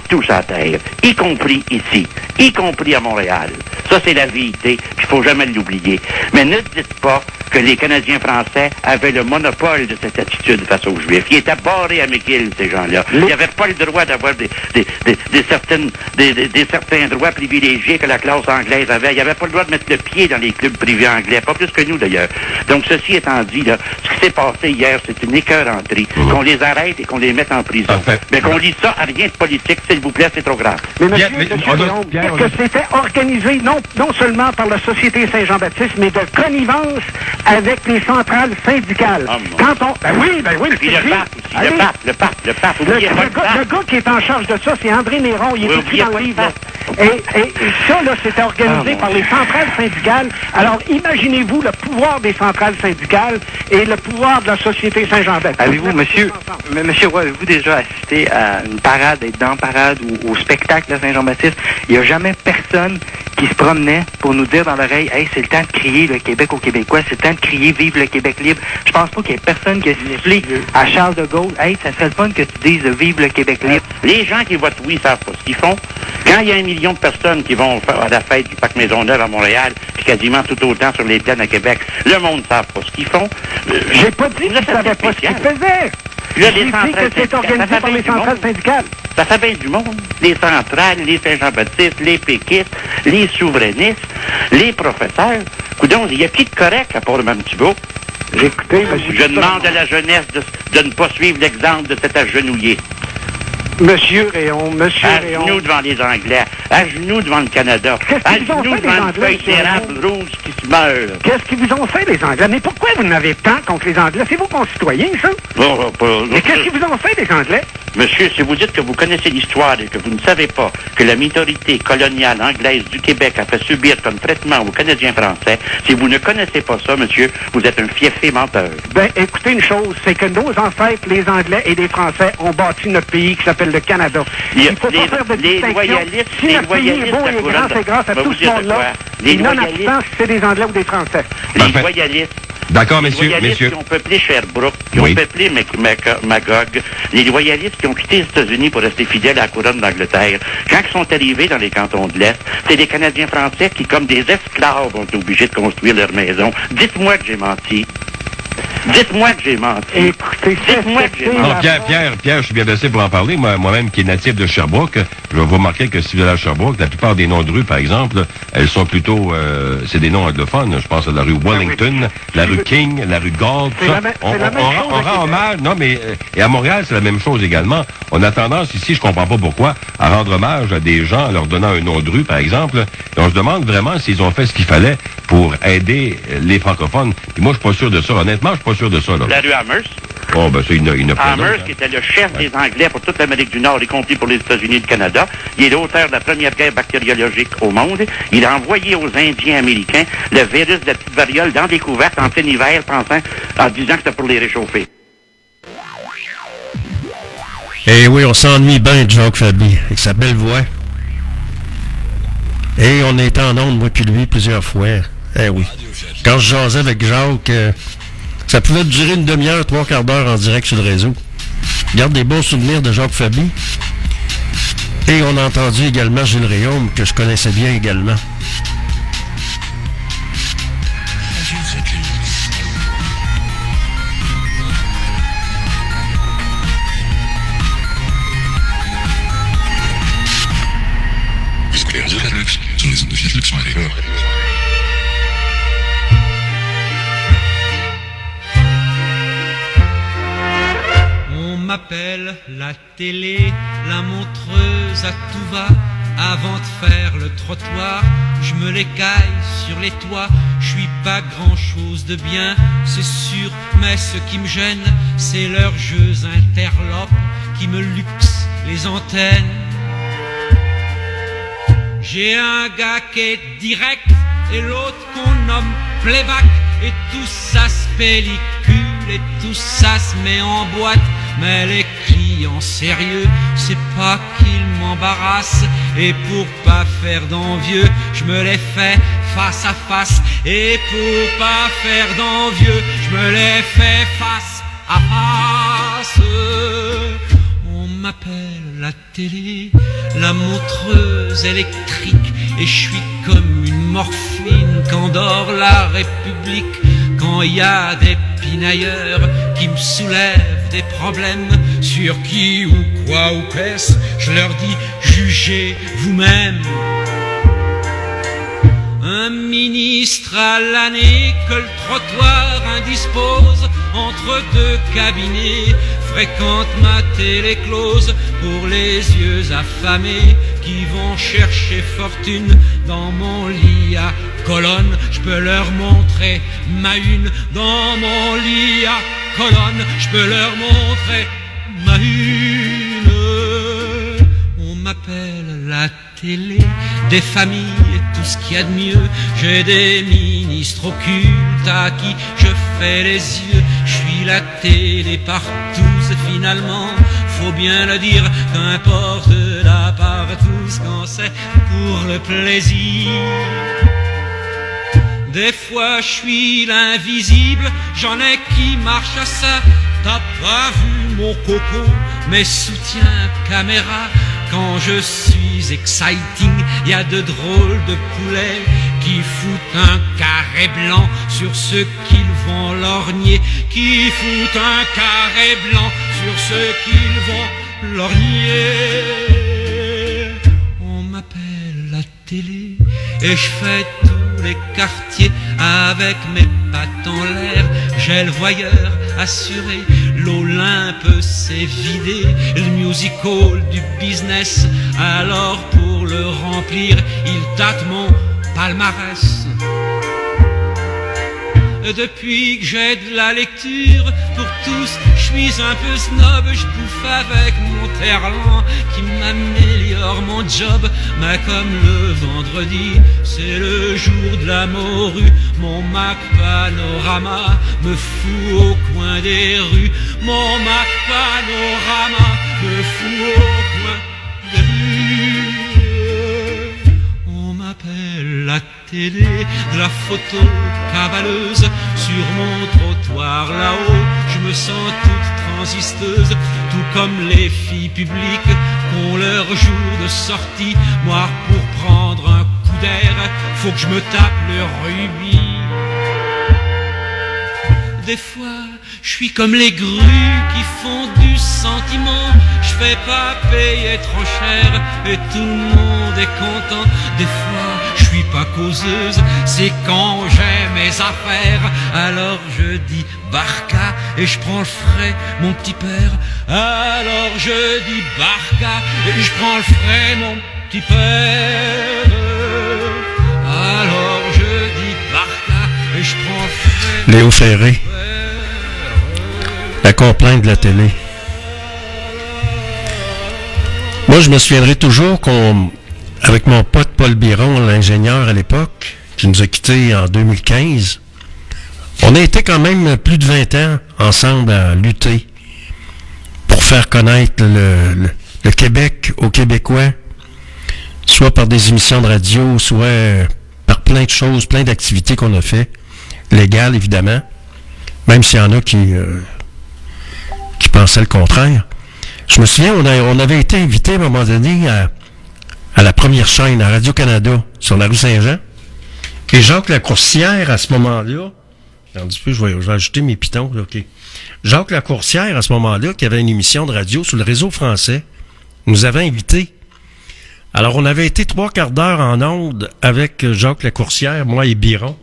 partout sur la Terre, y compris ici, y compris à Montréal. Ça, c'est la vérité, puis il faut jamais l'oublier. Mais ne dites pas que les Canadiens français avaient le monopole de cette attitude face aux Juifs. Ils étaient barrés à McGill, ces gens-là. Ils n'avaient pas le droit d'avoir des, des, des, des certaines, des, des- des certains droits privilégiés que la classe anglaise avait. Ils n'avaient pas le droit de mettre le pied dans les clubs privés anglais, pas plus que nous d'ailleurs. Donc, ceci étant dit, là, ce qui s'est passé hier, c'est une écœuranterie. Qu'on les arrête et qu'on les mette en prison. Mais qu'on lit ça à rien de politique, s'il vous plaît, c'est trop grave. Mais monsieur, monsieur Léon, est-ce que c'était organisé non, non seulement par la Société Saint-Jean-Baptiste, mais de connivence avec les centrales syndicales? Quand on... Ben oui, ben oui. Puis le pape aussi, Allez. le pape, le pape, le pape. Le, le gars, pape. le gars qui est en charge de ça, c'est André Néron. Il est Oui, écrit dans le livre. Et, et- et ça, là, c'était organisé Ah, par les centrales syndicales. Alors, imaginez-vous le pouvoir des centrales syndicales et le pouvoir de la Société Saint-Jean-Baptiste. Avez-vous, monsieur, M- monsieur Roy, avez-vous déjà assisté à une parade, être dans ou au spectacle de Saint-Jean-Baptiste? Il n'y a jamais personne qui se promenait pour nous dire dans l'oreille, hey, c'est le temps de crier le Québec aux Québécois, c'est le temps de crier vive le Québec libre. Je pense pas qu'il y ait personne qui a sifflé à Charles de Gaulle, hey, ça serait le fun que tu dises vive le Québec libre. Les gens qui votent oui savent pas ce qu'ils font. Quand il y a un million de personnes qui vont à la fête du Parc Maisonneuve à Montréal, puis quasiment tout autant sur les plaines à Québec, le monde ne savent pas ce qu'ils font. J'ai pas dit qu'ils ne savaient pas ce qu'ils faisaient. Là, les centrales que c'est organisé par les du centrales monde. syndicales. Ça fait bien du monde. Les centrales, les Saint-Jean-Baptiste, les péquistes, les souverainistes, les professeurs. Coudon, il y a qui de correct à part petit bout? Écoutez, Je demande à la jeunesse de, de ne pas suivre l'exemple de cet agenouillé. Monsieur Réon, monsieur À Réon. genoux devant les Anglais, à genoux devant le Canada, à genoux devant les une feuille d'érable rouge qui se meurt. Qu'est-ce qu'ils vous ont fait, les Anglais? Mais pourquoi vous n'avez tant contre les Anglais? C'est vos concitoyens, ça? Bon, bon, bon, Mais qu'est-ce qu'ils vous ont fait, les Anglais? Monsieur, si vous dites que vous connaissez l'histoire et que vous ne savez pas que la minorité coloniale anglaise du Québec a fait subir comme traitement aux Canadiens français, si vous ne connaissez pas ça, monsieur, vous êtes un fiefé menteur. Ben, écoutez une chose, c'est que nos ancêtres, les Anglais et les Français, ont bâti notre pays qui s'appelle le Canada. Il faut les- pas faire de les distinction. loyalistes- si les pays est loyalistes beau et grand, c'est grâce à Ben, tout ce monde-là. Les Et non loyalistes- abstant, c'est des Anglais ou des Français. Les loyalistes. D'accord, les messieurs, loyalistes messieurs. qui ont peuplé Sherbrooke, qui Oui. ont peuplé Mac- Mac- Magog, les loyalistes qui ont quitté les États-Unis pour rester fidèles à la couronne d'Angleterre, quand ils sont arrivés dans les cantons de l'Est, c'est des Canadiens français qui, comme des esclaves, ont été obligés de construire leur maison. Dites-moi que j'ai menti. Dites-moi que j'ai menti. Écoutez, Dites-moi que j'ai Non, menti. Pierre, Pierre, Pierre, je suis bien placé pour en parler. Moi- Moi-même, qui est natif de Sherbrooke, je vais vous remarquer que si vous allez à Sherbrooke, la plupart des noms de rues, par exemple, elles sont plutôt, euh, c'est des noms anglophones. Je pense à la rue Wellington, la rue King, la rue Galt. C'est ça. la on, la rend hommage. Non, mais euh, et à Montréal, c'est la même chose également. On a tendance ici, je comprends pas pourquoi, à rendre hommage à des gens en leur donnant un nom de rue, par exemple. Et on se demande vraiment s'ils ont fait ce qu'il fallait pour aider les francophones. Puis moi, je suis pas sûr de ça. Honnêtement, je suis pas sûr de ça. Là. La rue Amherst. Oh, ben, Amherst, qui était le chef des Anglais pour toute l'Amérique du Nord, y compris pour les États-Unis et le Canada. Il est l'auteur de la première guerre bactériologique au monde. Il a envoyé aux Indiens américains le virus de la petite variole dans des couvertes en plein hiver, pensant, en disant que c'était pour les réchauffer. Eh oui, on s'ennuie bien de Jacques Fabi, avec sa belle voix. Et on était en onde, moi puis lui, plusieurs fois. Eh oui. Quand je jasais avec Jacques, euh, ça pouvait durer une demi-heure, trois quarts d'heure en direct sur le réseau. Garde des bons souvenirs de Jacques Fabi. Et on a entendu également Gilles Réaume, que je connaissais bien également. M'appelle la télé, la montreuse à tout va. Avant de faire le trottoir, je me l'écaille sur les toits. Je suis pas grand chose de bien, c'est sûr, mais ce qui me gêne, c'est leurs jeux interlopes qui me luxent les antennes. J'ai un gars qui est direct et l'autre qu'on nomme playback et tout ça se pellicule et tout ça se met en boîte. Mais les clients sérieux, c'est pas qu'ils m'embarrassent et pour pas faire d'envieux, je me les fais face à face et pour pas faire d'envieux, je me les fais face à face. On m'appelle la télé, la montreuse électrique, et je suis comme une morphine qu'endort la République. Quand il y a des pinailleurs qui me soulèvent des problèmes sur qui ou quoi ou qu'est-ce, je leur dis jugez vous-même. Un ministre à l'année que le trottoir indispose entre deux cabinets, fréquente ma télé close pour les yeux affamés qui vont chercher fortune dans mon lit à colonne. Je peux leur montrer ma une dans mon lit à colonne. Je peux leur montrer ma une. On m'appelle la télé des familles et tout ce qu'il y a de mieux. J'ai des ministres occultes à qui je fais les yeux. Je suis la télé partout, c'est finalement, faut bien le dire, qu'importe la partout quand c'est pour le plaisir. Des fois je suis l'invisible, j'en ai qui marchent à ça. T'as pas vu mon coco, mes soutiens caméra. Quand je suis exciting, y a de drôles de poulets qui foutent un carré blanc sur ceux qu'ils vont lorgner, qui foutent un carré blanc sur ceux qu'ils vont lorgner. On m'appelle la télé et je fais tous les quartiers avec mes pattes en l'air. J'ai le voyeur assuré, l'Olympe s'est vidé, le musical du business. Alors pour le remplir, il tâte mon palmarès. Depuis que j'ai de la lecture pour tous, je suis un peu snob, je bouffe avec mon terlan qui m'améliore mon job. Mais comme le vendredi, c'est le jour de la morue, mon Mac Panorama me fout au coin des rues. Mon Mac Panorama me fout au coin des rues. De la photo cavaleuse sur mon trottoir là-haut. Je me sens toute transisteuse, tout comme les filles publiques qu'ont leur jour de sortie. Moi, pour prendre un coup d'air, faut que je me tape le rubis. Des fois, je suis comme les grues qui font du sentiment. Je fais pas payer trop cher et tout le monde est content. Des fois, je suis pas causeuse, c'est quand j'ai mes affaires. Alors je dis barca et je prends le frais, mon petit père. Alors je dis barca et je prends le frais, mon petit père. Alors je dis barca et je prends le frais. Léo Ferré. La complainte de la télé. Moi, je me souviendrai toujours qu'on, avec mon pote Paul Biron, l'ingénieur à l'époque, qui nous a quittés en 2015, on a été quand même plus de 20 ans ensemble à lutter pour faire connaître le, Québec aux Québécois, soit par des émissions de radio, soit par plein de choses, plein d'activités qu'on a fait, légales évidemment, même s'il y en a qui, euh, pensaient le contraire. Je me souviens, on avait été invité à un moment donné à, à la première chaîne, à Radio-Canada, sur la rue Saint-Jean. Et Jacques Lacourcière, à ce moment-là, un petit je vais, ajouter mes pitons, là, OK. Jacques Lacourcière, à ce moment-là, qui avait une émission de radio sur le réseau français, nous avait invités. Alors, on avait été trois quarts d'heure en onde avec Jacques Lacourcière, moi et Biron.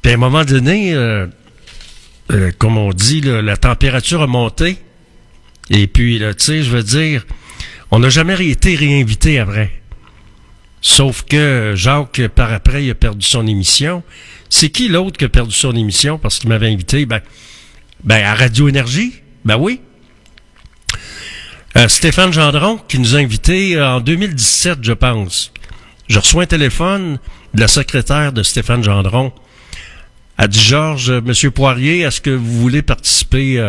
Puis à un moment donné, euh, euh, comme on dit, la température a monté. Et puis, tu sais, je veux dire, on n'a jamais été réinvité après. Sauf que Jacques, par après, il a perdu son émission. C'est qui l'autre qui a perdu son émission parce qu'il m'avait invité? Ben, ben à Radio Énergie. Ben oui. Euh, Stéphane Gendron, qui nous a invités euh, en 2017, je pense. Je reçois un téléphone de la secrétaire de Stéphane Gendron. Elle dit, Georges, euh, Monsieur Poirier, est-ce que vous voulez participer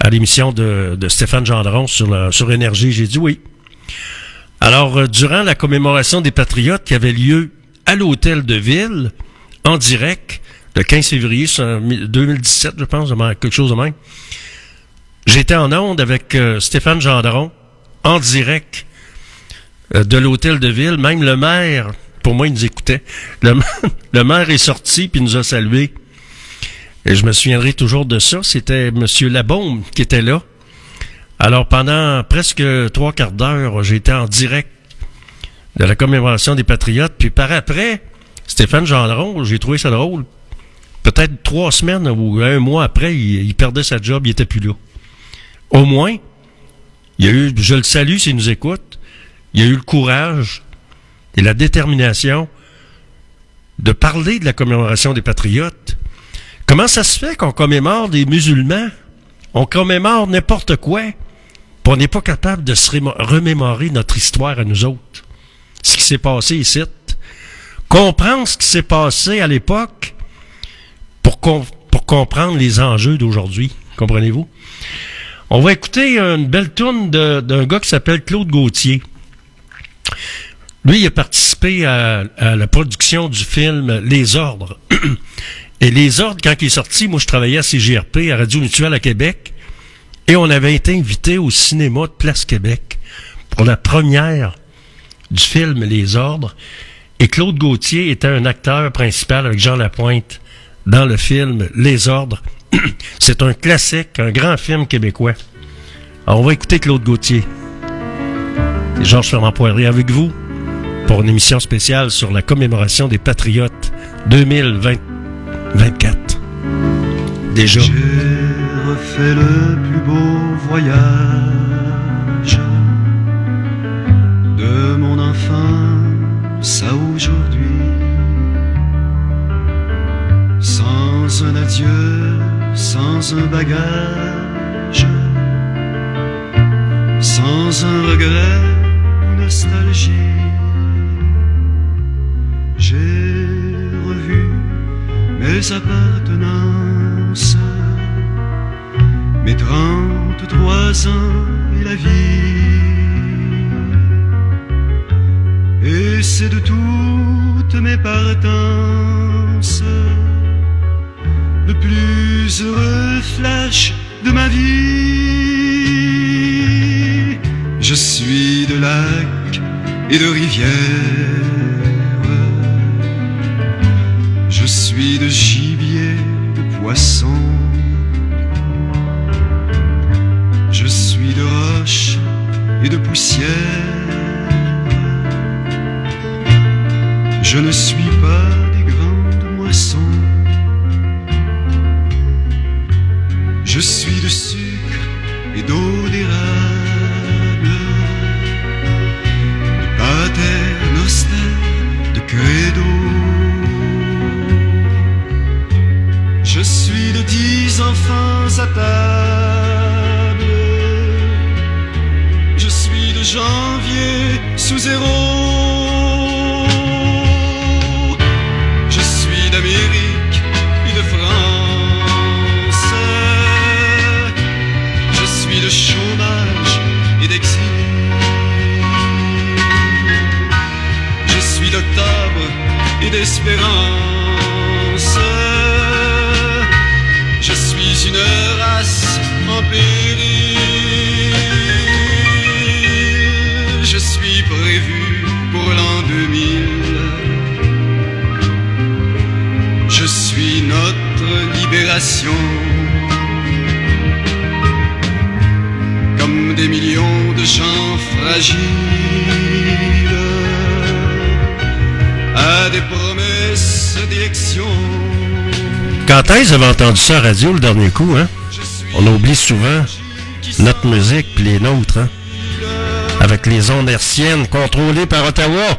à l'émission de, de Stéphane Gendron sur, la- sur Énergie? J'ai dit oui. Alors, euh, durant la commémoration des Patriotes qui avait lieu à l'hôtel de ville, en direct, le 15 février sur- 2017, je pense, quelque chose de même, j'étais en onde avec euh, Stéphane Gendron, en direct euh, de l'hôtel de ville. Même le maire, pour moi, il nous écoutait. Le maire est sorti puis nous a salués. Et je me souviendrai toujours de ça. C'était Monsieur Labaume qui était là. Alors, pendant presque trois quarts d'heure, j'étais en direct de la commémoration des Patriotes. Puis par après, Stéphane Gendron, j'ai trouvé ça drôle. peut-être trois semaines ou un mois après, il, il perdait sa job, il était plus là. Au moins, il y a eu, je le salue s'il nous écoute, il y a eu le courage et la détermination de parler de la commémoration des patriotes. Comment ça se fait qu'on commémore des musulmans? On commémore n'importe quoi, puis on n'est pas capable de se remémorer notre histoire à nous autres. Ce qui s'est passé ici. Comprendre ce qui s'est passé à l'époque pour, com- pour comprendre les enjeux d'aujourd'hui. Comprenez-vous? On va écouter une belle tourne d'un gars qui s'appelle Claude Gauthier. Lui, il a participé à la production du film Les Ordres. Et Les Ordres, quand il est sorti, moi, je travaillais à CGRP, à Radio Mutuelle à Québec, et on avait été invité au cinéma de Place Québec pour la première du film Les Ordres. Et Claude Gauthier était un acteur principal avec Jean Lapointe dans le film Les Ordres. C'est un classique, un grand film québécois. Alors, on va écouter Claude Gauthier. Et Georges Fernand Poirier avec vous pour une émission spéciale sur la commémoration des Patriotes 2024. Déjà. J'ai refait le plus beau voyage de mon enfance à aujourd'hui. Sans un adieu, sans un bagage, sans un regret ou nostalgie. Mes appartenances, mes 33 ans et la vie. Et c'est de toutes mes partances le plus heureux flash de ma vie. Je suis de lacs et de rivières. Je suis de gibier, de poisson. Je suis de roches et de poussière. Je ne suis pas des grandes moissons. Je suis de sucre et d'eau d'érable, de pater noster, de credo. Enfants à table. Je suis de janvier sous zéro. Je suis d'Amérique et de France. Je suis de chômage et d'exil. Je suis d'octobre et d'espérance. Je suis prévu pour l'an 2000. Je suis notre libération. Comme des millions de gens fragiles à des promesses d'élection. Quand est-ce que vous avez entendu ça à radio le dernier coup, hein? On oublie souvent notre musique puis les nôtres, hein? Avec les ondes hertziennes contrôlées par Ottawa.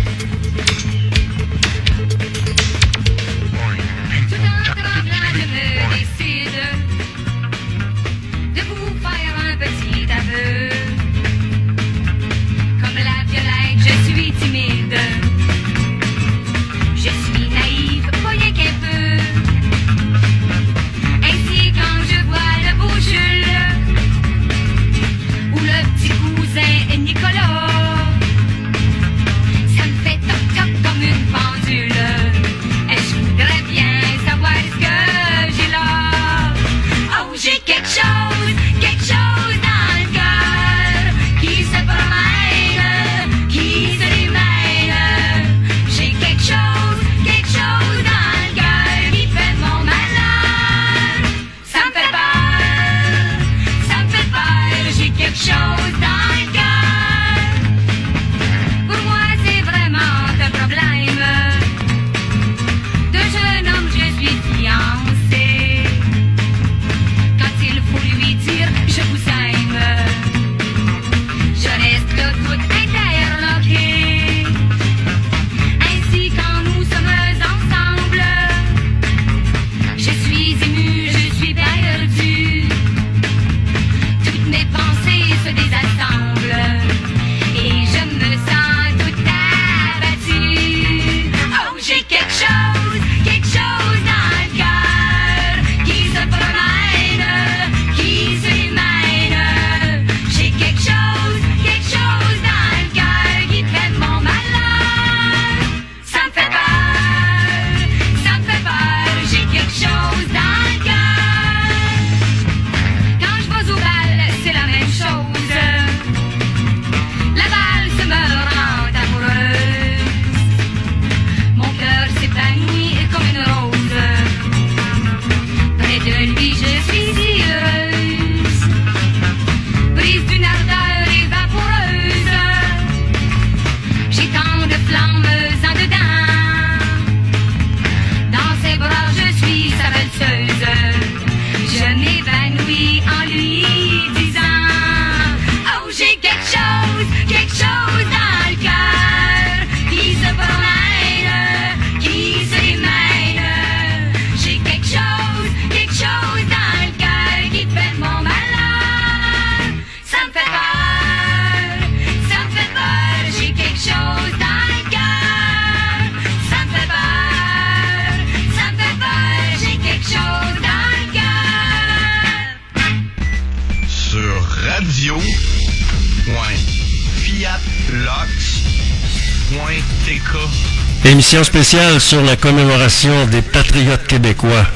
Émission spéciale sur la commémoration des patriotes québécois.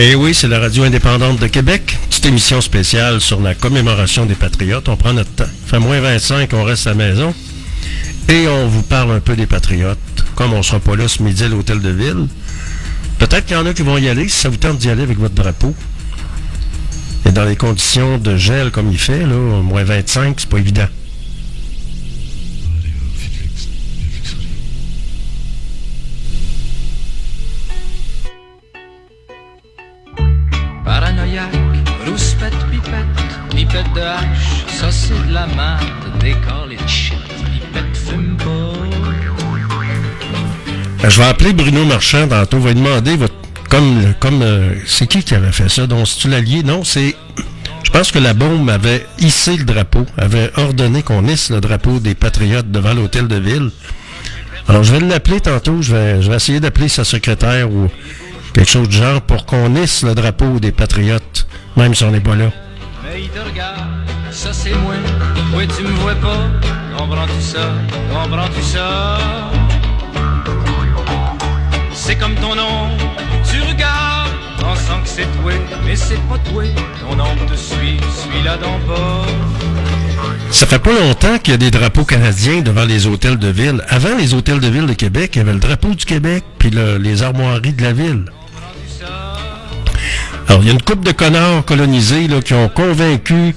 Et Eh oui, c'est la radio indépendante de Québec. Petite émission spéciale sur la commémoration des Patriotes. On prend notre temps. Fait moins 25, on reste à la maison. Et on vous parle un peu des Patriotes. Comme on sera pas là ce midi à l'Hôtel de Ville, peut-être qu'il y en a qui vont y aller, si ça vous tente d'y aller avec votre drapeau. Et dans les conditions de gel comme il fait, là, moins 25, c'est pas évident. Vais appeler Bruno Marchand tantôt. Vais lui demander votre. Comme. comme euh, c'est qui qui avait fait ça? Donc, c'est-tu l'allié? Non, c'est. Je pense que la bombe avait hissé le drapeau, avait ordonné qu'on hisse le drapeau des Patriotes devant l'hôtel de ville. Alors, je vais l'appeler tantôt. Je vais, je vais essayer d'appeler sa secrétaire ou quelque chose du genre pour qu'on hisse le drapeau des Patriotes, même si on n'est pas là. Mais il te regarde, ça c'est moi, oui tu me vois pas, comprends-tu ça, comprends-tu ça? C'est comme ton nom, tu regardes, pensant que c'est toi, mais c'est pas toi, ton ombre te suit, suis là d'en bas. Ça fait pas longtemps qu'il y a des drapeaux canadiens devant les hôtels de ville. Avant les hôtels de ville de Québec, il y avait le drapeau du Québec puis le- les armoiries de la ville. Alors, il y a une couple de connards colonisés là, qui ont convaincu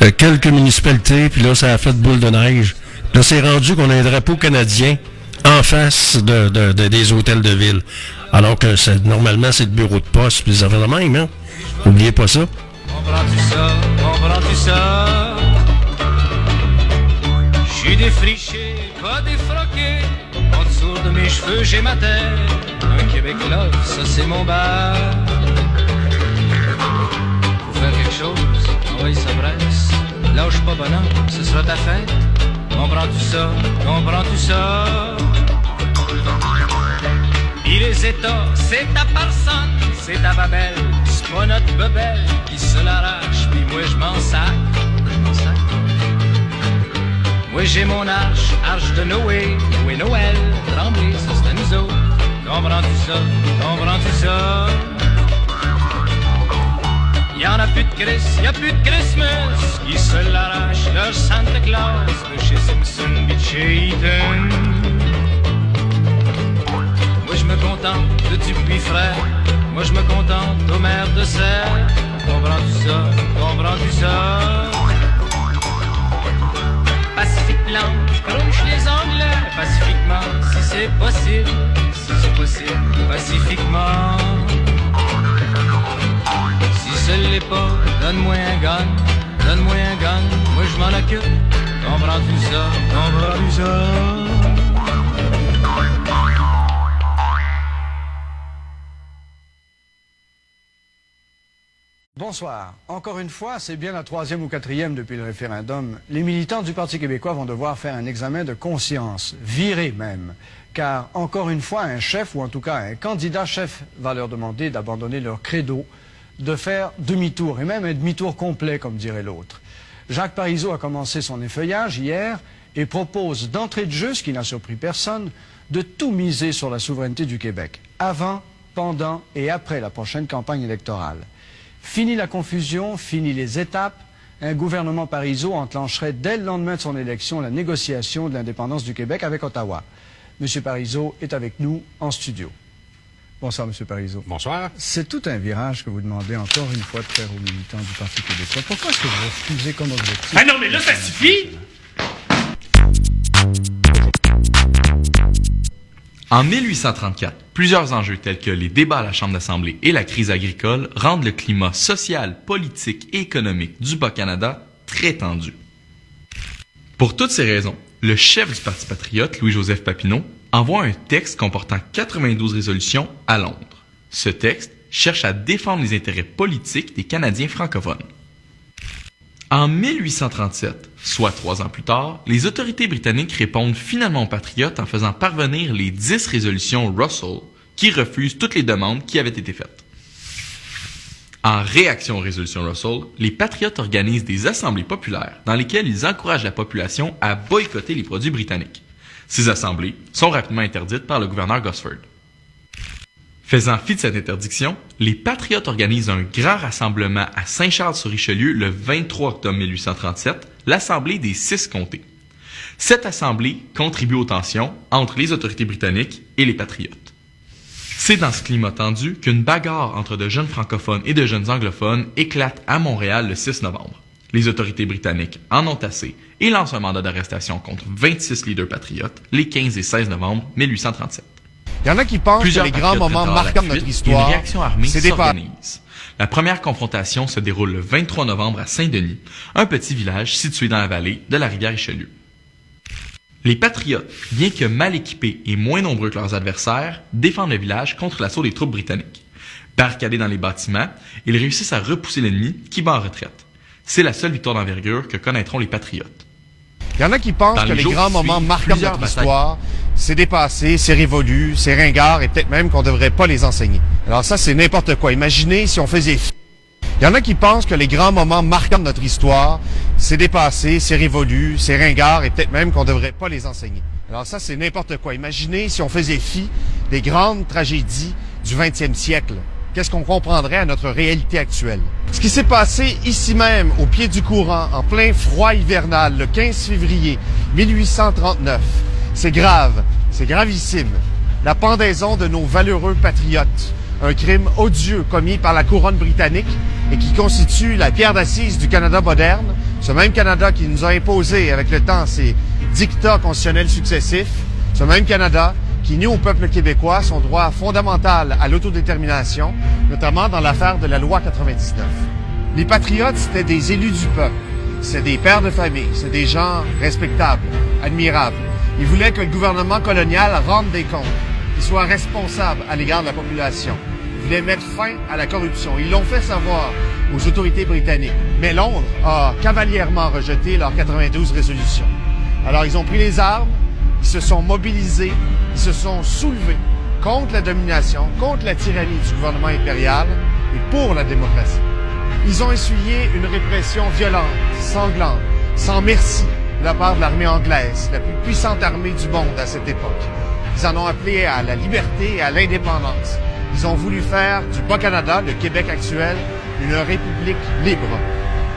euh, quelques municipalités, puis là, ça a fait boule de neige. Là, c'est rendu qu'on a un drapeau canadien en face de, de- de- des hôtels de ville. Alors que normalement, c'est le bureau de poste, puis ça fait de même, hein? Oubliez pas ça. Comprends-tu ça, comprends-tu ça? J'suis défriché, pas défroqué, en dessous de mes cheveux j'ai ma terre, un Québec love, ça c'est mon bar. Faut faire quelque chose, ah oui ça presse, lâche pas bonhomme, ce sera ta fête. Comprends-tu ça, comprends-tu ça? Pis les États, c'est ta personne, c'est ta babelle, c'est pas notre bebelle qui se l'arrache, puis moi je m'en sac. Moi j'ai mon arche, arche de Noé, Noé Noël, tremblé, ça c'est à nous autres. Comprends-tu ça, comprends-tu ça? Y'en a plus de Chris, y a plus de Christmas qui se l'arrache, leur Santa Claus de chez Simpson de chez Eaton. Moi je me contente de Dupuis frère, moi je me contente aux mères de serre. Comprends-tu ça, comprends-tu ça? Bonsoir. Encore une fois, c'est bien la troisième ou quatrième depuis le référendum. Les militants du Parti québécois vont devoir faire un examen de conscience, virer même. Car, encore une fois, un chef, ou en tout cas un candidat chef, va leur demander d'abandonner leur credo, de faire demi-tour, et même un demi-tour complet, comme dirait l'autre. Jacques Parizeau a commencé son effeuillage hier et propose d'entrée de jeu, ce qui n'a surpris personne, de tout miser sur la souveraineté du Québec, avant, pendant et après la prochaine campagne électorale. Fini la confusion, fini les étapes. Un gouvernement Parizeau enclencherait dès le lendemain de son élection la négociation de l'indépendance du Québec avec Ottawa. Monsieur Parizeau est avec nous en studio. Bonsoir, Monsieur Parizeau. Bonsoir. C'est tout un virage que vous demandez encore une fois de faire aux militants du Parti québécois. Pourquoi est-ce que vous refusez comme objectif? Ah non, mais là, ça suffit! En 1834, plusieurs enjeux tels que les débats à la Chambre d'Assemblée et la crise agricole rendent le climat social, politique et économique du Bas-Canada très tendu. Pour toutes ces raisons, le chef du Parti patriote, Louis-Joseph Papineau, envoie un texte comportant 92 résolutions à Londres. Ce texte cherche à défendre les intérêts politiques des Canadiens francophones. En 1837, soit trois ans plus tard, les autorités britanniques répondent finalement aux patriotes en faisant parvenir les 10 résolutions Russell qui refusent toutes les demandes qui avaient été faites. En réaction aux résolutions Russell, les patriotes organisent des assemblées populaires dans lesquelles ils encouragent la population à boycotter les produits britanniques. Ces assemblées sont rapidement interdites par le gouverneur Gosford. Faisant fi de cette interdiction, les Patriotes organisent un grand rassemblement à Saint-Charles-sur-Richelieu le 23 octobre 1837, l'Assemblée des six comtés. Cette assemblée contribue aux tensions entre les autorités britanniques et les Patriotes. C'est dans ce climat tendu qu'une bagarre entre de jeunes francophones et de jeunes anglophones éclate à Montréal le 6 novembre. Les autorités britanniques en ont assez et lancent un mandat d'arrestation contre 26 leaders patriotes les 15 et 16 novembre 1837. Il y en a qui pensent Plusieurs que les grands moments marquants de notre histoire, Une réaction armée c'est des. La première confrontation se déroule le 23 novembre à Saint-Denis, un petit village situé dans la vallée de la rivière Richelieu. Les patriotes, bien que mal équipés et moins nombreux que leurs adversaires, défendent le village contre l'assaut des troupes britanniques. Barricadés dans les bâtiments, ils réussissent à repousser l'ennemi qui bat en retraite. C'est la seule victoire d'envergure que connaîtront les patriotes. Il y en a qui pensent Dans que les grands moments marquants de notre histoire, c'est dépassé, c'est révolu, c'est ringard et peut-être même qu'on devrait pas les enseigner. Alors ça, c'est n'importe quoi. Imaginez si on faisait... fi- Il y en a qui pensent que les grands moments marquants de notre histoire, c'est dépassé, c'est révolu, c'est ringard et peut-être même qu'on devrait pas les enseigner. Alors ça, c'est n'importe quoi. Imaginez si on faisait fi des grandes tragédies du 20e siècle. Qu'est-ce qu'on comprendrait à notre réalité actuelle? Ce qui s'est passé ici même, au pied du courant, en plein froid hivernal, le 15 février 1839, c'est grave, c'est gravissime. La pendaison de nos valeureux patriotes, un crime odieux commis par la couronne britannique et qui constitue la pierre d'assise du Canada moderne, ce même Canada qui nous a imposé avec le temps ses dictats constitutionnels successifs, ce même Canada qui nie au peuple québécois son droit fondamental à l'autodétermination, notamment dans l'affaire de la loi 99. Les patriotes, c'était des élus du peuple, c'est des pères de famille, c'est des gens respectables, admirables. Ils voulaient que le gouvernement colonial rende des comptes, qu'il soit responsable à l'égard de la population. Ils voulaient mettre fin à la corruption. Ils l'ont fait savoir aux autorités britanniques. Mais Londres a cavalièrement rejeté leurs 92 résolutions. Alors ils ont pris les armes, ils se sont mobilisés, ils se sont soulevés contre la domination, contre la tyrannie du gouvernement impérial et pour la démocratie. Ils ont essuyé une répression violente, sanglante, sans merci de la part de l'armée anglaise, la plus puissante armée du monde à cette époque. Ils en ont appelé à la liberté et à l'indépendance. Ils ont voulu faire du Bas-Canada, le Québec actuel, une république libre.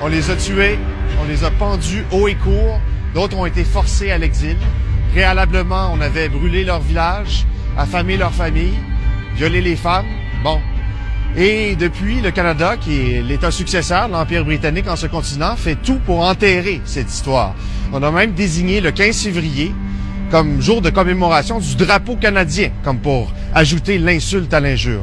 On les a tués, on les a pendus haut et court, d'autres ont été forcés à l'exil. Préalablement, on avait brûlé leur village, affamé leur famille, violé les femmes. Bon. Et depuis, le Canada, qui est l'État successeur de l'Empire britannique en ce continent, fait tout pour enterrer cette histoire. On a même désigné le 15 février comme jour de commémoration du drapeau canadien, comme pour ajouter l'insulte à l'injure.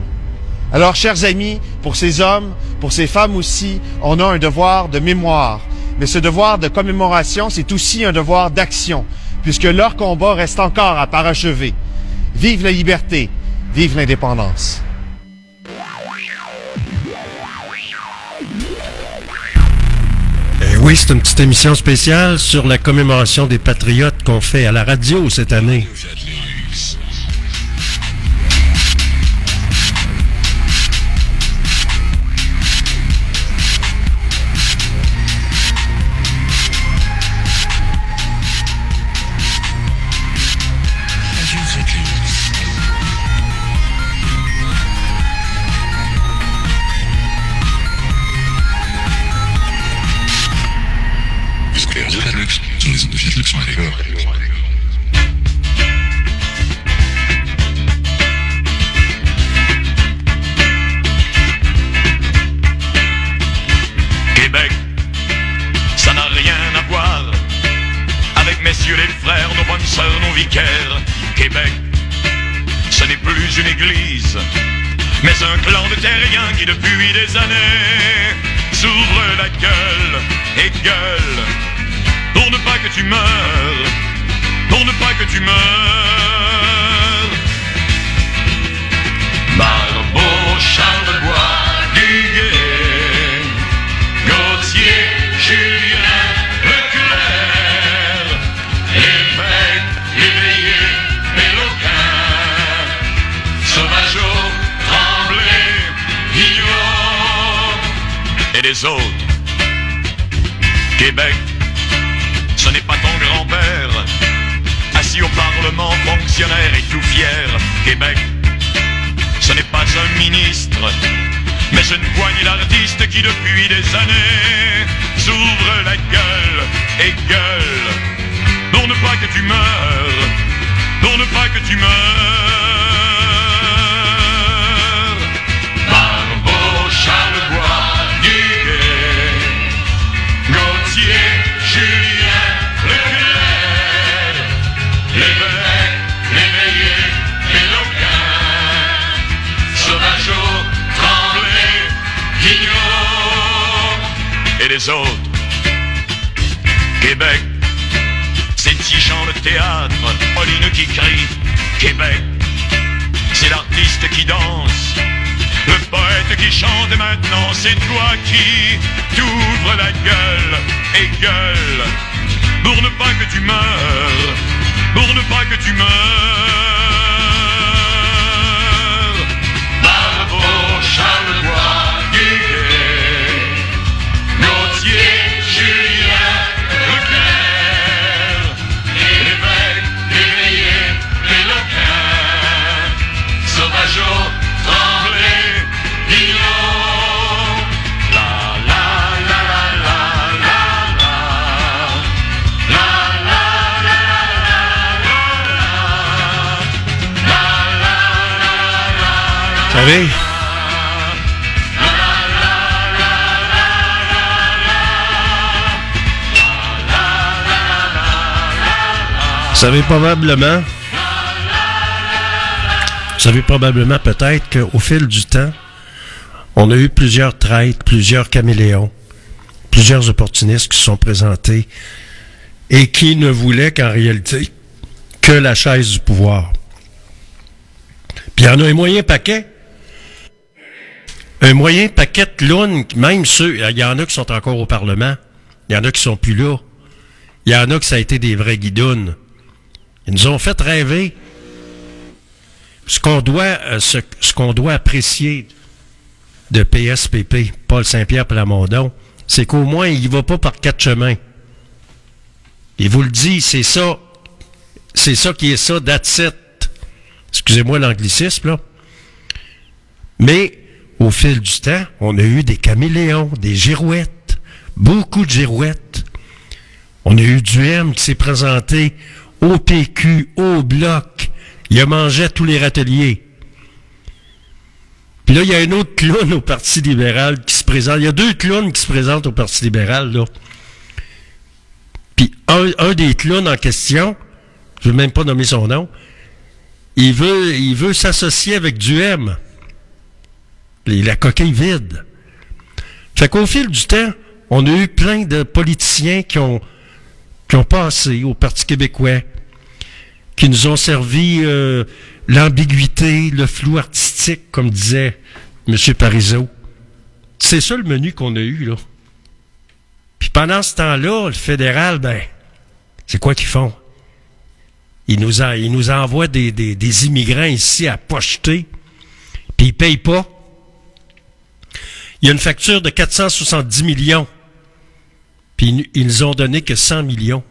Alors, chers amis, pour ces hommes, pour ces femmes aussi, on a un devoir de mémoire. Mais ce devoir de commémoration, c'est aussi un devoir d'action, puisque leur combat reste encore à parachever. Vive la liberté, vive l'indépendance. Eh oui, c'est une petite émission spéciale sur la commémoration des Patriotes qu'on fait à la radio cette année. Qui depuis des années s'ouvre la gueule et gueule pour ne pas que tu meurs, pour ne pas que tu meurs. Barbeau, Charlebois, autres. Québec, ce n'est pas ton grand-père, assis au Parlement, fonctionnaire et tout fier. Québec, Ce n'est pas un ministre, mais une poignée d'artistes qui depuis des années s'ouvrent la gueule et gueule pour ne pas que tu meurs, pour ne pas que tu meurs. Théâtre, Pauline qui crie, Québec, c'est l'artiste qui danse, le poète qui chante maintenant c'est toi qui t'ouvres la gueule et gueule pour ne pas que tu meurs, pour ne pas que tu meurs. Duguay, savez, vous savez probablement, vous savez probablement peut-être qu'au fil du temps, on a eu plusieurs traîtres, plusieurs caméléons, plusieurs opportunistes qui se sont présentés et qui ne voulaient qu'en réalité que la chaise du pouvoir. Puis il y en a un moyen paquet. Un moyen paquet de clowns, même ceux, il y en a qui sont encore au Parlement, il y en a qui sont plus là, il y en a qui ça a été des vrais guidounes. Ils nous ont fait rêver. Ce qu'on doit, euh, ce, qu'on doit apprécier de PSPP, Paul Saint-Pierre Plamondon, c'est qu'au moins il va pas par quatre chemins. Il vous le dit, c'est ça, c'est ça qui est ça, that's. Excusez-moi l'anglicisme, là. Mais, au fil du temps, on a eu des caméléons, des girouettes, beaucoup de girouettes. On a eu du M qui s'est présenté au PQ, au Bloc. Il a mangé tous les râteliers. Puis là, il y a un autre clown au Parti libéral qui se présente. Il y a deux clowns qui se présentent au Parti libéral, là. Puis un, un des clowns en question, je veux même pas nommer son nom, il veut, il veut s'associer avec du M. La coquille vide. Fait qu'au fil du temps, on a eu plein de politiciens qui ont, qui ont passé au Parti québécois, qui nous ont servi euh, l'ambiguïté, le flou artistique, comme disait M. Parizeau. C'est ça le menu qu'on a eu, là. Puis pendant ce temps-là, le fédéral, ben, c'est quoi qu'ils font? Ils nous, ils nous envoient des, des, des immigrants ici à pocheter, puis ils payent pas. Il y a une facture de 470 millions, puis ils, ont donné que 100 millions.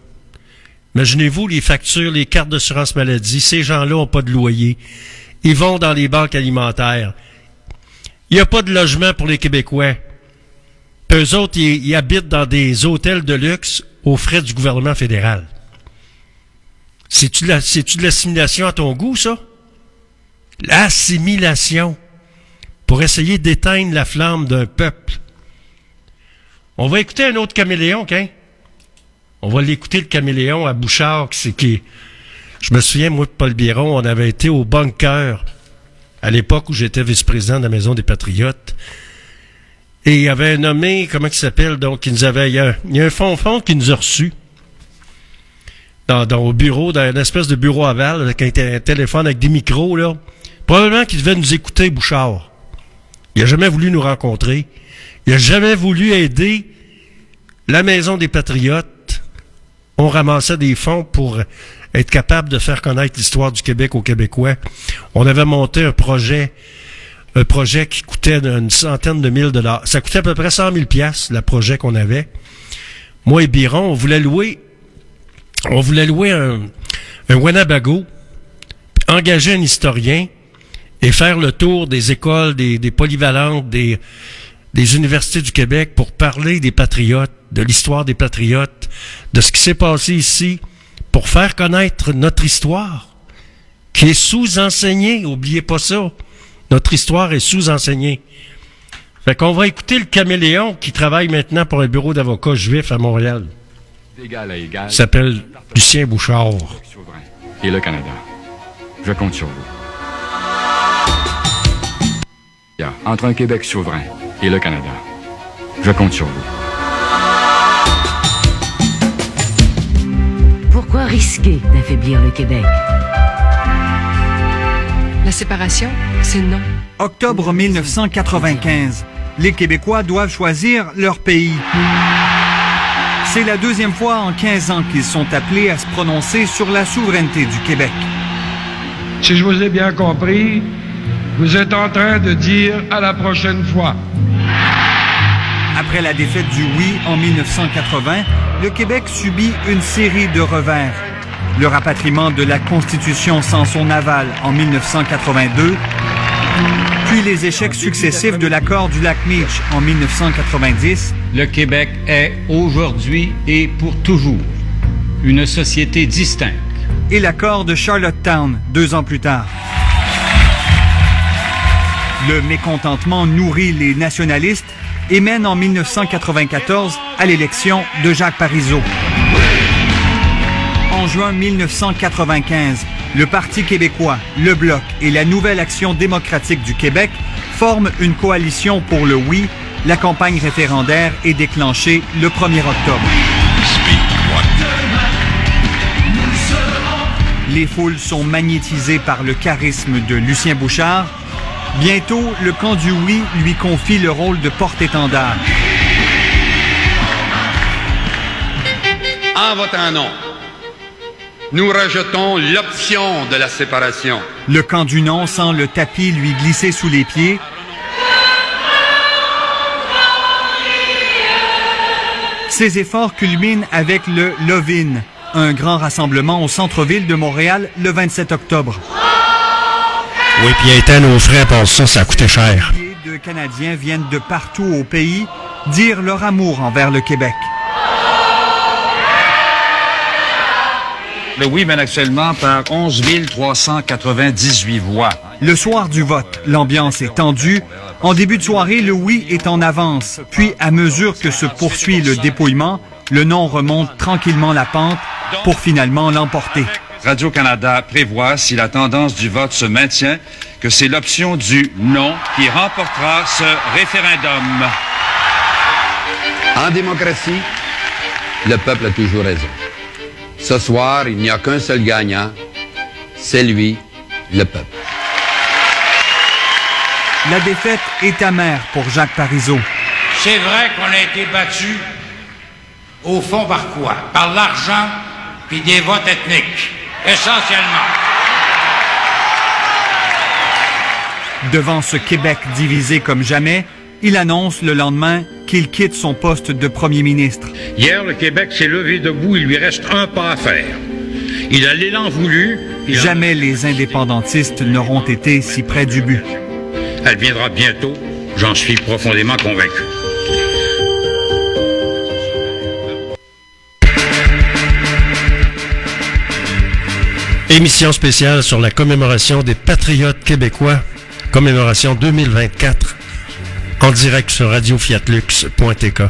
Imaginez-vous les factures, les cartes d'assurance maladie, ces gens-là n'ont pas de loyer. Ils vont dans les banques alimentaires. Il n'y a pas de logement pour les Québécois. Puis eux autres, ils, habitent dans des hôtels de luxe aux frais du gouvernement fédéral. C'est-tu de l'assimilation à ton goût, ça? L'assimilation. Pour essayer d'éteindre la flamme d'un peuple. On va écouter un autre caméléon, OK? On va l'écouter, le caméléon, à Bouchard, qui c'est qui? Je me souviens, moi, de Paul Biron, on avait été au bunker à l'époque où j'étais vice-président de la Maison des Patriotes. Et il y avait un nommé, comment il s'appelle, donc, qui nous avait, il y a, il y a un qui nous a reçus. Dans, dans, au bureau, dans une espèce de bureau aval, avec un, un téléphone avec des micros, là. Probablement qu'il devait nous écouter, Bouchard. Il a jamais voulu nous rencontrer. Il a jamais voulu aider la Maison des Patriotes. On ramassait des fonds pour être capable de faire connaître l'histoire du Québec aux Québécois. On avait monté un projet, un projet qui coûtait une centaine de mille dollars. Ça coûtait à peu près 100 000 piastres, le projet qu'on avait. Moi et Biron, on voulait louer, on voulait louer un, un Winnebago, engager un historien et faire le tour des écoles, des, des polyvalentes, des, des universités du Québec pour parler des patriotes, de l'histoire des patriotes, de ce qui s'est passé ici, pour faire connaître notre histoire, qui est sous-enseignée. Oubliez pas ça. Notre histoire est sous-enseignée. Fait qu'on va écouter le caméléon qui travaille maintenant pour un bureau d'avocats juifs à Montréal. D'égal à égal. Il s'appelle Lucien Bouchard. Et le Canada. Je compte sur vous. Entre un Québec souverain et le Canada. Je compte sur vous. Pourquoi risquer d'affaiblir le Québec? La séparation, c'est non. Octobre 1995. Les Québécois doivent choisir leur pays. C'est la deuxième fois en 15 ans qu'ils sont appelés à se prononcer sur la souveraineté du Québec. Si je vous ai bien compris, vous êtes en train de dire à la prochaine fois. Après la défaite du oui en 1980, le Québec subit une série de revers. Le rapatriement de la Constitution sans son aval en 1982, puis les échecs successifs de l'accord du lac Meach en 1990, Le Québec est aujourd'hui et pour toujours une société distincte. et l'accord de Charlottetown deux ans plus tard. Le mécontentement nourrit les nationalistes et mène en 1994 à l'élection de Jacques Parizeau. En juin 1995, le Parti québécois, le Bloc et la Nouvelle Action démocratique du Québec forment une coalition pour le oui. La campagne référendaire est déclenchée le 1er octobre. Les foules sont magnétisées par le charisme de Lucien Bouchard. Bientôt, le camp du oui lui confie le rôle de porte-étendard. En votant non, nous rejetons l'option de la séparation. Le camp du non sent le tapis lui glisser sous les pieds. Ses efforts culminent avec le Lovin, un grand rassemblement au centre-ville de Montréal le 27 octobre. Oui, puis était nos frais pour ça, ça a coûté cher. Milliers de Canadiens viennent de partout au pays dire leur amour envers le Québec. Le oui mène actuellement par 11 398 voix. Le soir du vote, l'ambiance est tendue. En début de soirée, le oui est en avance. Puis, à mesure que se poursuit le dépouillement, le non remonte tranquillement la pente pour finalement l'emporter. Radio-Canada prévoit, si la tendance du vote se maintient, que c'est l'option du non qui remportera ce référendum. En démocratie, le peuple a toujours raison. Ce soir, il n'y a qu'un seul gagnant, c'est lui, le peuple. La défaite est amère pour Jacques Parizeau. C'est vrai qu'on a été battu, au fond, par quoi? Par l'argent puis des votes ethniques, essentiellement. Devant ce Québec divisé comme jamais, il annonce le lendemain qu'il quitte son poste de premier ministre. Hier, le Québec s'est levé debout, il lui reste un pas à faire. Il a l'élan voulu. a- Jamais les indépendantistes n'auront été si près du but. Elle viendra bientôt, j'en suis profondément convaincu. Émission spéciale sur la commémoration des patriotes québécois, commémoration 2024, en direct sur radiofiatlux.tk.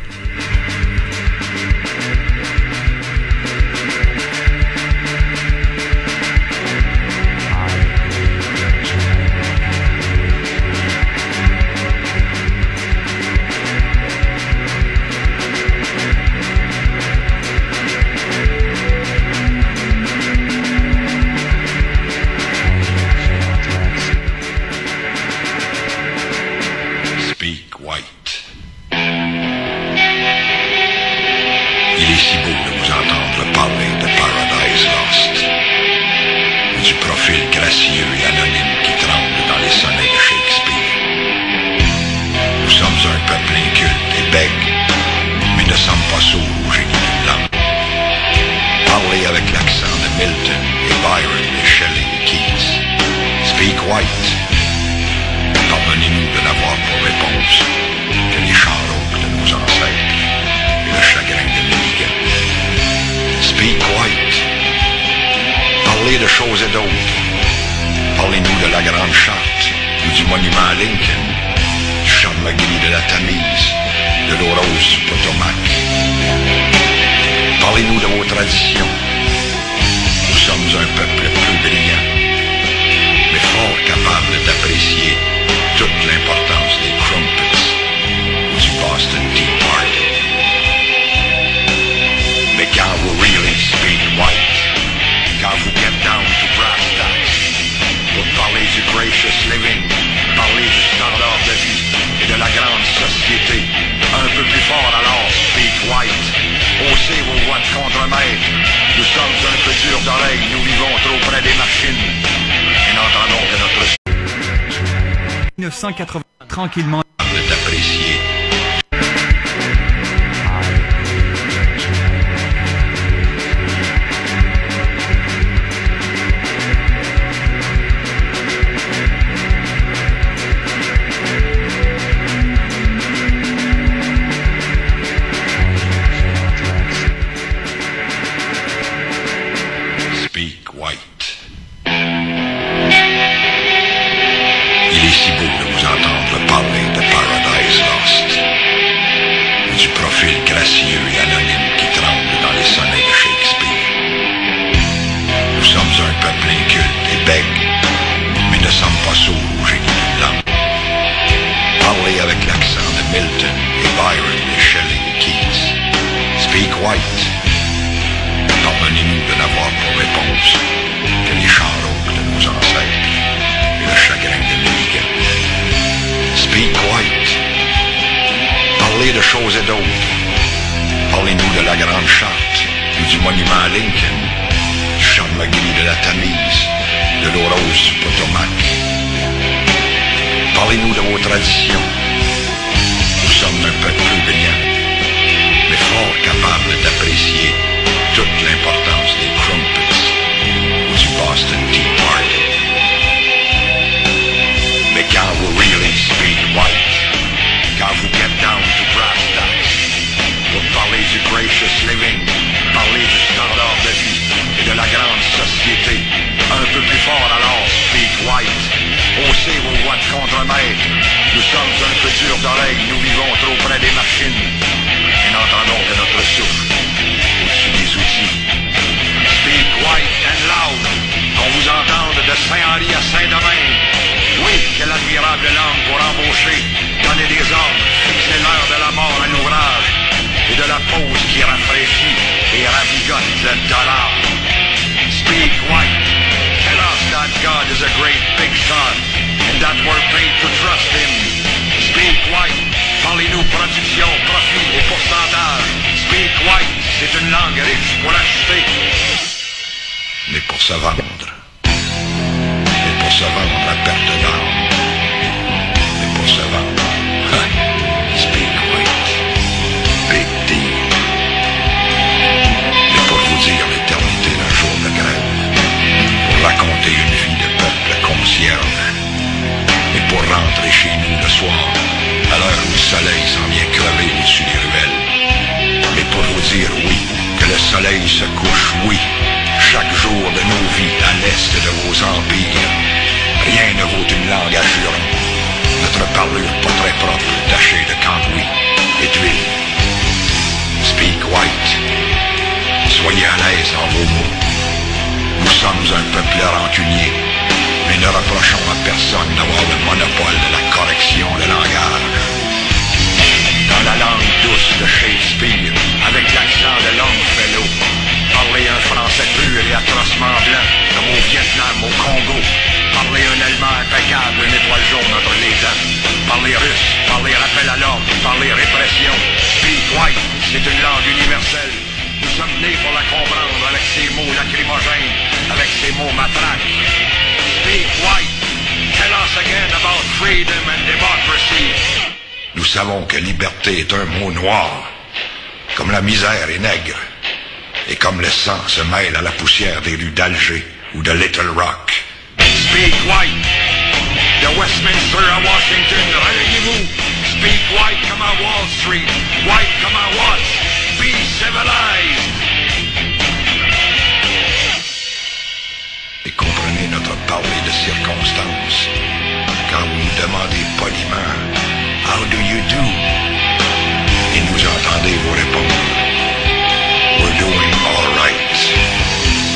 We're doing all right.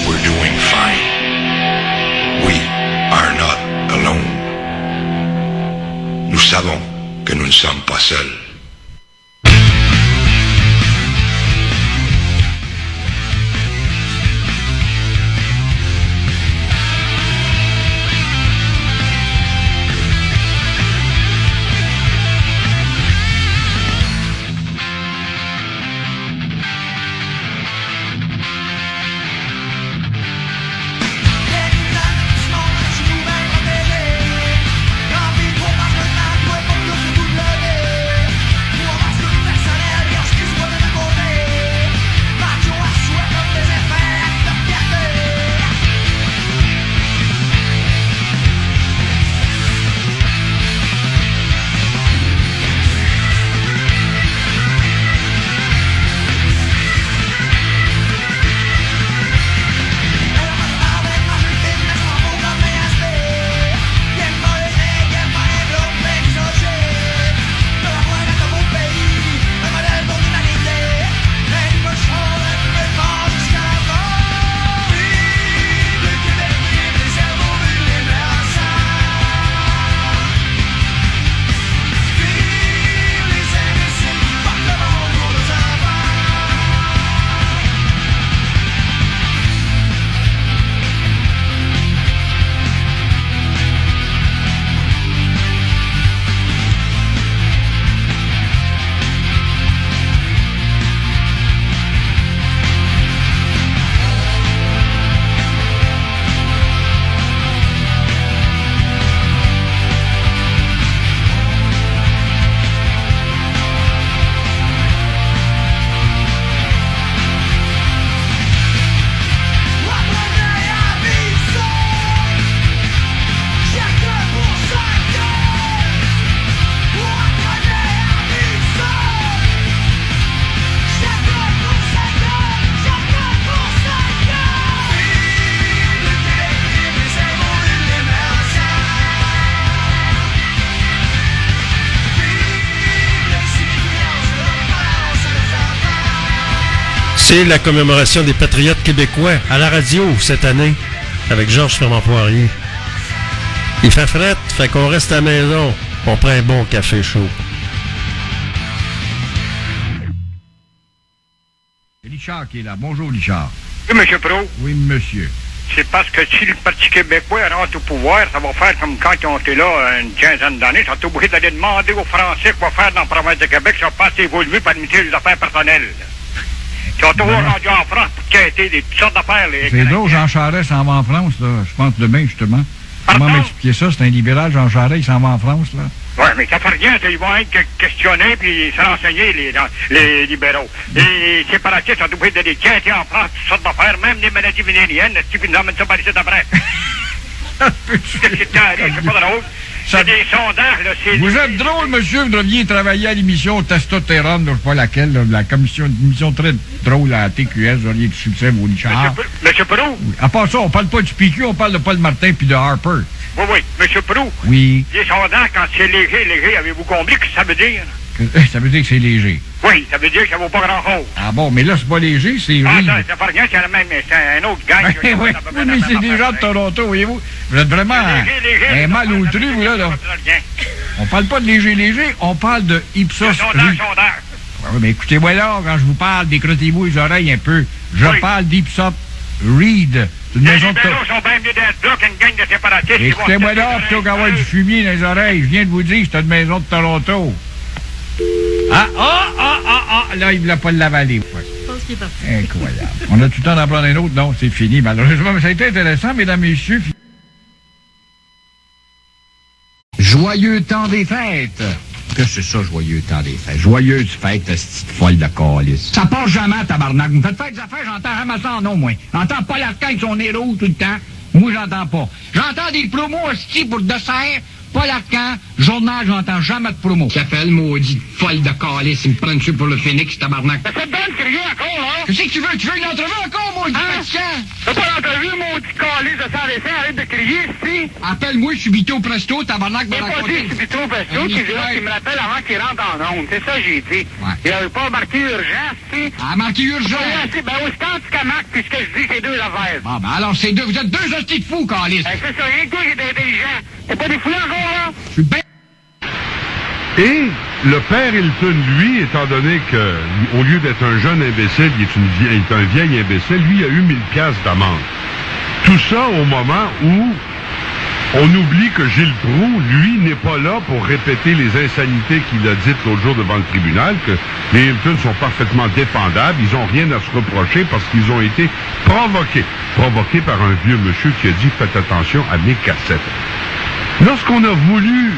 We're doing fine. We are not alone. Nous savons que nous ne sommes pas seuls. C'est la commémoration des patriotes québécois à la radio cette année avec Georges Fermant-Poirier. Il fait fret, fait qu'on reste à la maison. On prend un bon café chaud. C'est Richard qui est là. Bonjour, Richard. Oui, M. Pro. Oui, monsieur. C'est parce que si le Parti québécois rentre au pouvoir, ça va faire comme quand ils ont été là une quinzaine d'années. Ils sont obligés d'aller demander aux Français quoi faire dans la province de Québec. Ils sont pas assez évolués pour administrer les affaires personnelles. Sont toujours rendus en France pour quêter des toutes sortes d'affaires. C'est drôle, Jean Charest s'en va en France, là. Je pense demain, justement. Comment m'expliquer ça? C'est un libéral, Jean Charest, il s'en va en France, là. Oui, mais ça fait rien. Ils vont être questionnés puis se renseigner, les, les libéraux. Les séparatistes sont obligés d'aller quêter en France toutes sortes d'affaires, même des maladies vénériennes. Si ils nous emmènent ça par ici d'après. c'est terrible, c'est pas drôle. C'est des sondages, là. c'est- Vous êtes drôle, monsieur. Vous devriez travailler à l'émission Testostérone, je sais pas laquelle, là, la commission, une émission très drôle à TQS. Vous auriez du succès, vous, Richard. Monsieur Prou? Oui. À part ça, on parle pas du PQ, on parle de Paul Martin puis de Harper. Oui, oui. Monsieur Prou? Oui. Les sondages, quand c'est léger, léger, avez-vous compris ce que ça veut dire? Que- Ça veut dire que c'est léger. Oui, ça veut dire que ça vaut pas grand-chose. Ah bon, mais là, c'est pas léger, c'est Ah, ça, ça fait rien, c'est la même, c'est un autre gang. oui, oui, oui, mais c'est des gens de Toronto, voyez-vous. Vous êtes vraiment un, un mal outru, vous, là. là. On parle pas de léger-léger, on parle de Ipsos Sondage, ouais, mais écoutez-moi là, quand je vous parle, décrottez-vous les oreilles un peu. Je parle d'Ipsop Reed. Les maison de... libéraux sont bien mieux d'être là qu'une gang de séparatistes. Écoutez-moi là, plutôt qu'avoir du fumier dans les oreilles. Je viens de vous dire que c'est une maison de Toronto. Ah, ah, ah, ah, ah, là, il ne voulait pas l'avaler. ouais. Je pense qu'il est parti. Incroyable. On a tout le temps d'en prendre un autre? Non, c'est fini, malheureusement. Mais ça a été intéressant, mesdames et messieurs. Joyeux temps des fêtes! Que c'est ça, joyeux temps des fêtes? Joyeuse fête, cette petite folle de calice. Ça passe jamais, tabarnak. Vous me faites faire des affaires, j'entends jamais ça en nom, moi. J'entends pas l'arcane avec son rouge tout le temps. Moi, j'entends pas. J'entends des promos hosties pour le dessert, Paul Arcan, journal, j'entends jamais de promo. S'appelle maudit folle de calice, il me prend dessus pour le Phoenix, tabarnak. Ça te donne crier encore, là? Qu'est-ce que tu veux? Tu veux une entrevue encore, maudit Hein? patient? T'as pas l'entrevue, petit calice de sans dessin, arrête de crier, si! Appelle-moi subito presto, tabarnak, me J'ai pas dit raconter. Subito Presto, qui me rappelle avant qu'il rentre en onde. C'est ça que j'ai dit. Il avait pas marqué urgence, si. Ah, marqué si, ben, autant tu marque, puisque je dis c'est deux affaires. Bon, ben alors, c'est deux, vous êtes deux hosties de fous, calice. Ben, c'est ça, rien que toi qui est intelligent. T'es pas des fous encore? Et le père Hilton, lui, étant donné que, au lieu d'être un jeune imbécile, il est un vieil imbécile, lui a eu 1000 piastres d'amende. Tout ça au moment où on oublie que Gilles Proux, lui, n'est pas là pour répéter les insanités qu'il a dites l'autre jour devant le tribunal, que les Hilton sont parfaitement défendables, ils n'ont rien à se reprocher parce qu'ils ont été provoqués. Provoqués par un vieux monsieur qui a dit « Faites attention à mes cassettes ». Lorsqu'on a voulu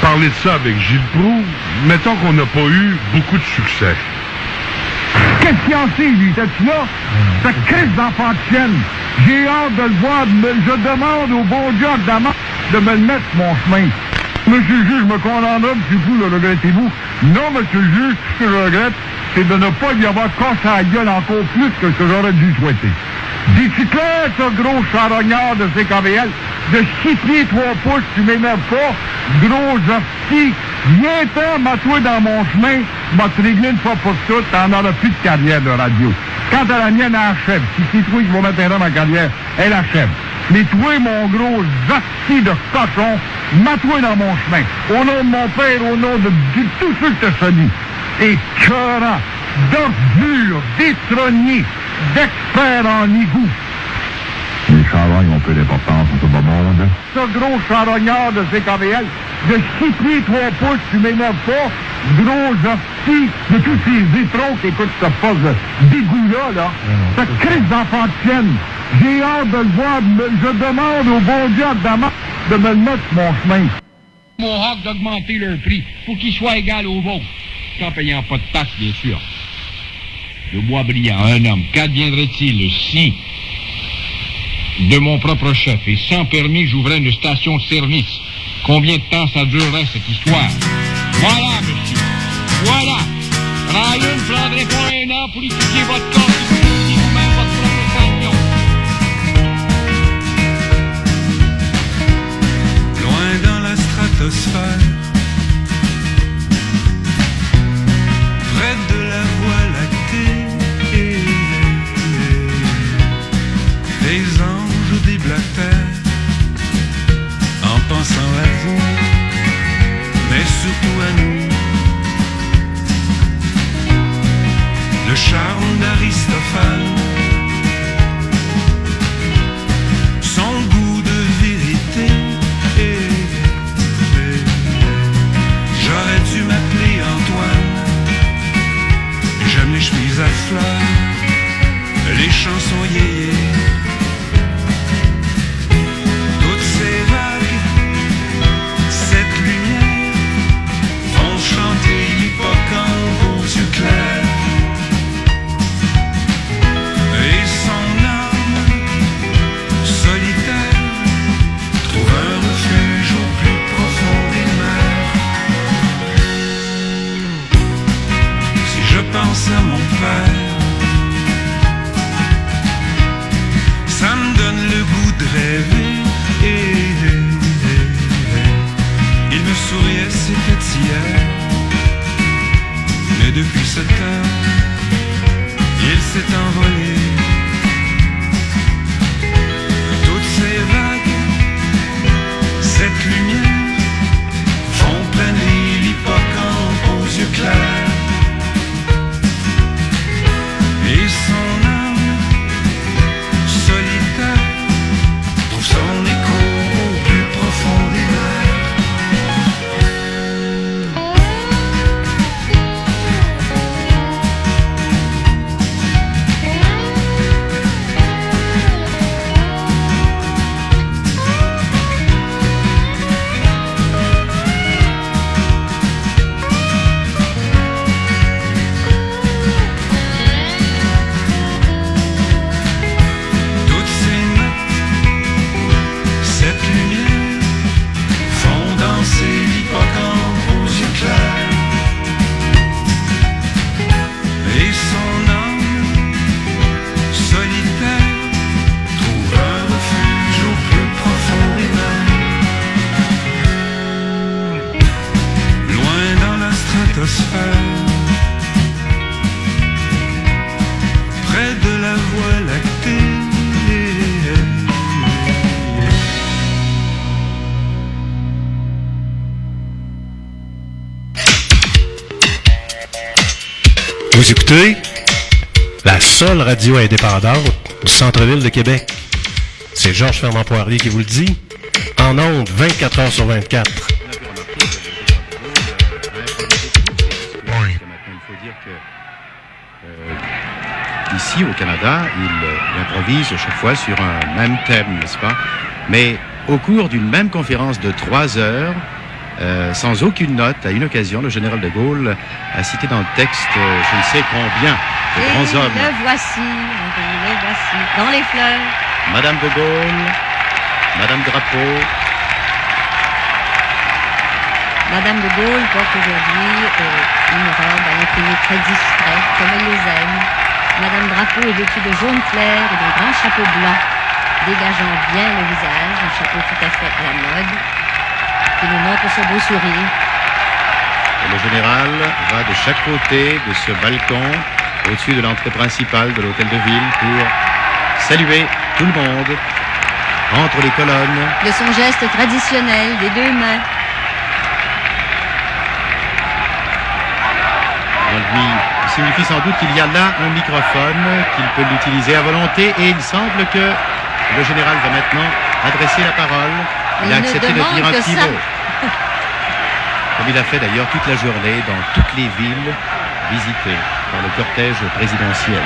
parler de ça avec Gilles Proux, mettons qu'on n'a pas eu beaucoup de succès. Qu'est-ce qu'il en sait, lui? T'es-tu là? Cette crise d'enfant de chienne. J'ai hâte de le voir. mais je demande au bon Dieu de me le mettre mon chemin. Monsieur le juge, je me condamnerai, monsieur Fou, le regrettez-vous? Non, monsieur le juge, ce que je regrette, c'est de ne pas lui avoir cassé la gueule encore plus que ce que j'aurais dû souhaiter. Dis-tu clair, ce gros charognard de CKVL, de 6 pieds 3 pouces, tu m'énerves pas, gros hostie, viens-t'en, mets-toi dans mon chemin, m'a te une fois pour toutes, t'en auras plus de carrière de radio. Quant à la mienne, elle achève. Si c'est toi qui vas mettre un homme en carrière, elle achève. Mais toi, mon gros hostie de cochon, mets-toi dans mon chemin. Au nom de mon père, au nom de, de tous ceux que te salue. Écœurant, d'ordure, détrôné, d'experts en égout. Les charognes ont peu d'importance dans ce bas monde. Ce gros charognard de CKVL, de 6 pieds 3 pouces, tu m'énerves pas, gros hostie de tous ces étrons qui écoutent ce poste de dégoût-là, là. Cette crise d'enfant de chienne. J'ai hâte de le voir, mais je demande au bon Dieu de me mettre mon chemin. Mohawk d'augmenter leur prix pour qu'il soit égal au vôtre. En payant pas de taxes, bien sûr. Le bois brillant, un homme, qu'adviendrait-il si, de mon propre chef et sans permis, j'ouvrais une station de service? Combien de temps ça durerait, cette histoire? Voilà, monsieur. Voilà. Ryan prendrait pas un an pour étudier votre corps. La seule radio indépendante du centre-ville de Québec. C'est Georges Fernand Poirier qui vous le dit. En ondes, 24 heures sur 24. Ici, au Canada, il, il improvise chaque fois sur un même thème, n'est-ce pas? Mais au cours d'une même conférence de trois heures, euh, sans aucune note, à une occasion, le général de Gaulle a cité dans le texte euh, je ne sais combien de Et grands hommes. le voici, le voici, dans les fleurs. Madame de Gaulle, Madame Drapeau, Madame de Gaulle porte aujourd'hui euh, une robe à l'imprimé très discrète, comme elle les aime. Madame Drapeau est vêtue de jaune clair et de grands chapeaux blancs, dégageant bien le visage, un chapeau tout à fait à la mode, qui nous montre ce beau sourire. Le général va de chaque côté de ce balcon au-dessus de l'entrée principale de l'hôtel de ville pour saluer tout le monde entre les colonnes. De son geste traditionnel des deux mains, On lui signifie sans doute qu'il y a là un microphone, qu'il peut l'utiliser à volonté et il semble que le général va maintenant adresser la parole. Il, Il a accepté de dire un petit mot. Comme il a fait d'ailleurs toute la journée dans toutes les villes visitées par le cortège présidentiel.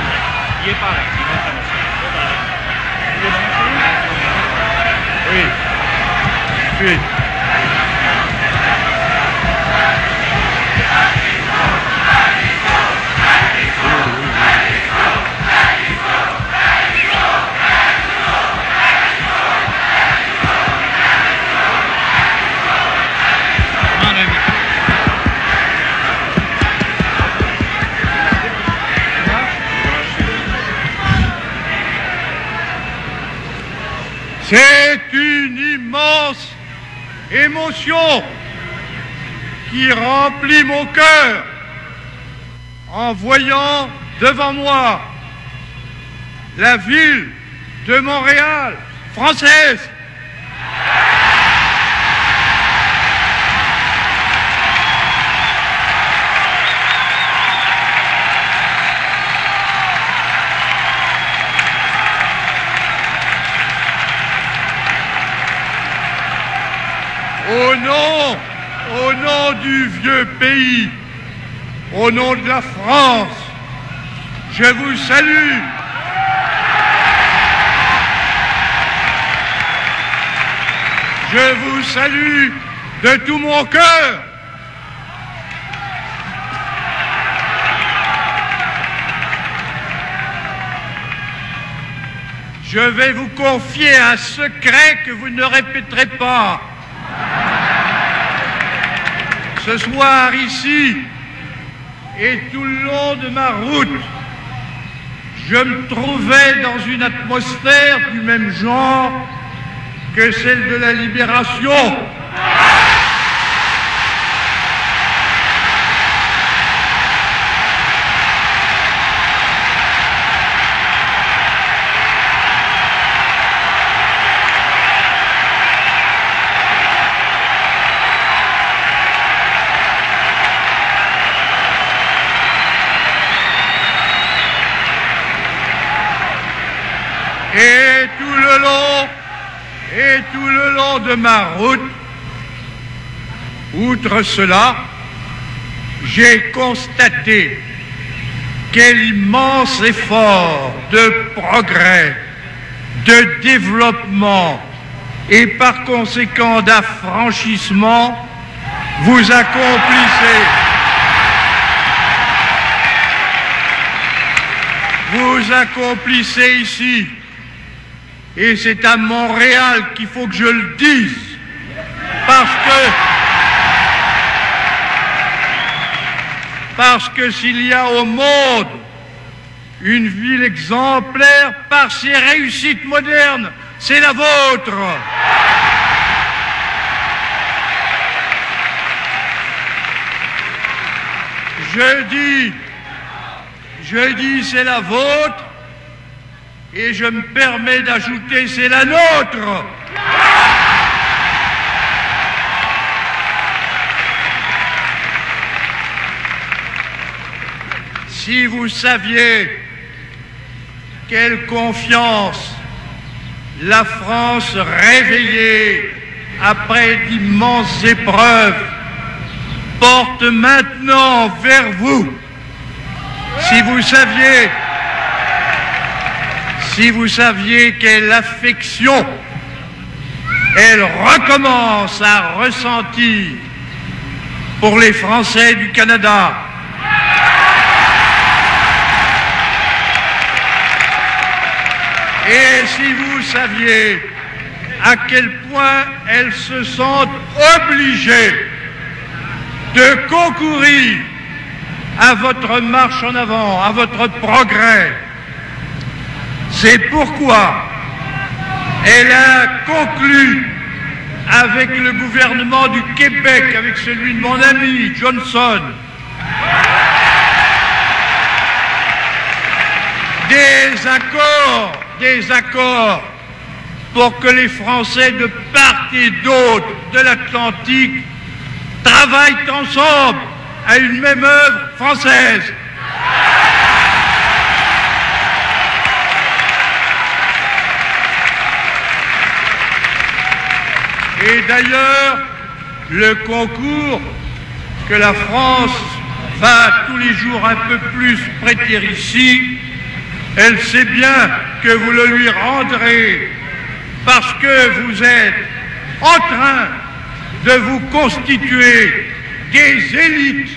C'est une immense émotion qui remplit mon cœur en voyant devant moi la ville de Montréal française. Vieux pays, au nom de la France, je vous salue. Je vous salue de tout mon cœur. Je vais vous confier un secret que vous ne répéterez pas. Ce soir ici et tout le long de ma route, je me trouvais dans une atmosphère du même genre que celle de la libération. Et tout le long, et tout le long de ma route, outre cela, j'ai constaté quel immense effort de progrès, de développement et par conséquent d'affranchissement vous accomplissez. Vous accomplissez ici. Et c'est à Montréal qu'il faut que je le dise. Parce que. S'il y a au monde une ville exemplaire par ses réussites modernes, c'est la vôtre. Je dis, je dis c'est la vôtre et je me permets d'ajouter c'est la nôtre. si vous saviez quelle confiance la France réveillée après d'immenses épreuves porte maintenant vers vous, si vous saviez, si vous saviez quelle affection elle recommence à ressentir pour les Français du Canada. Et si vous saviez à quel point elles se sentent obligées de concourir à votre marche en avant, à votre progrès, c'est pourquoi elle a conclu avec le gouvernement du Québec, avec celui de mon ami Johnson, des accords, des accords pour que les Français de part et d'autre de l'Atlantique travaillent ensemble à une même œuvre française. Et d'ailleurs, le concours que la France va tous les jours un peu plus prêter ici, elle sait bien que vous le lui rendrez parce que vous êtes en train de vous constituer des élites,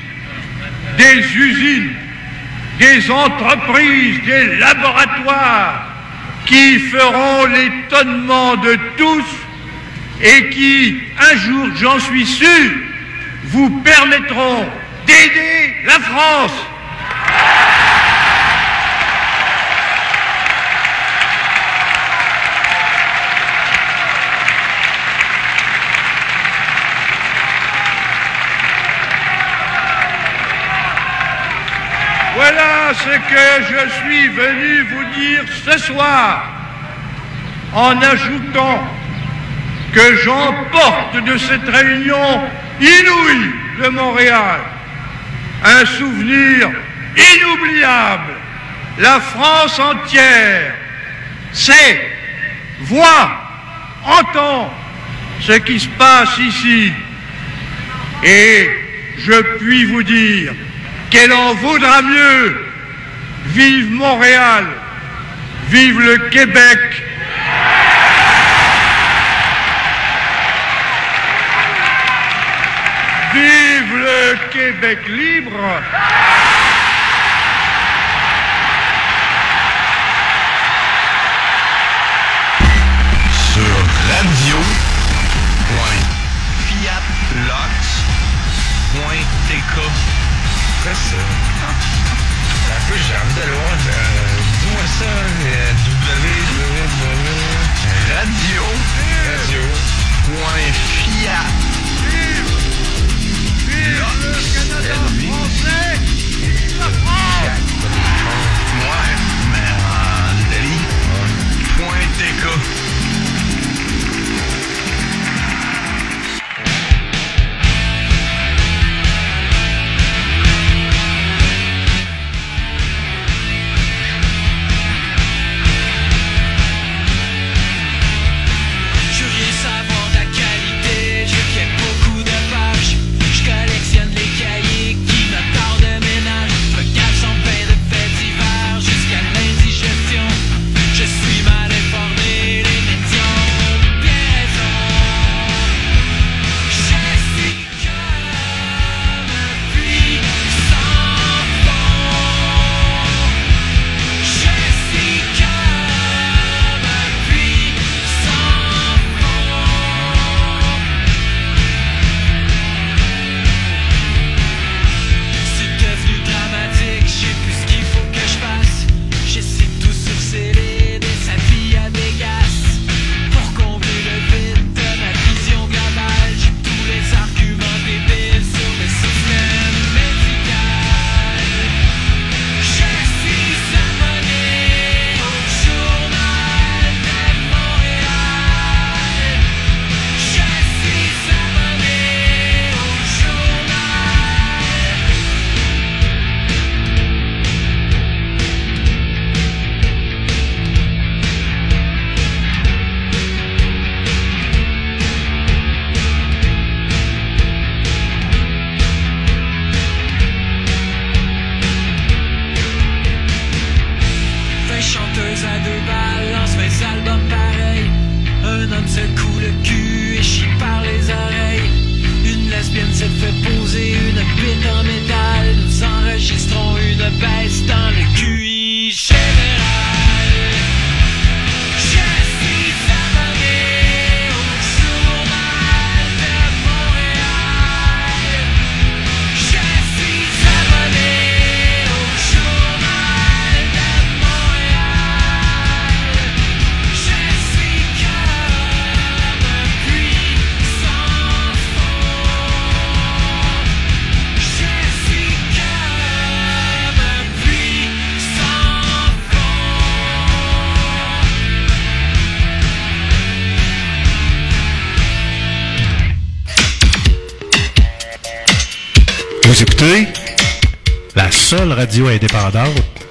des usines, des entreprises, des laboratoires qui feront l'étonnement de tous et qui, un jour, j'en suis sûr, vous permettront d'aider la France. Voilà ce que je suis venu vous dire ce soir en ajoutant que j'emporte de cette réunion inouïe de Montréal un souvenir inoubliable. La France entière sait, voit, entend ce qui se passe ici. Et je puis vous dire qu'elle en vaudra mieux. Vive Montréal, vive le Québec, Vive le Québec libre sur radio. Fais ça. Un peu de loin. euh, Dis-moi ça. euh, www. Radio. Radio. Point. Ouais, mais en. Point.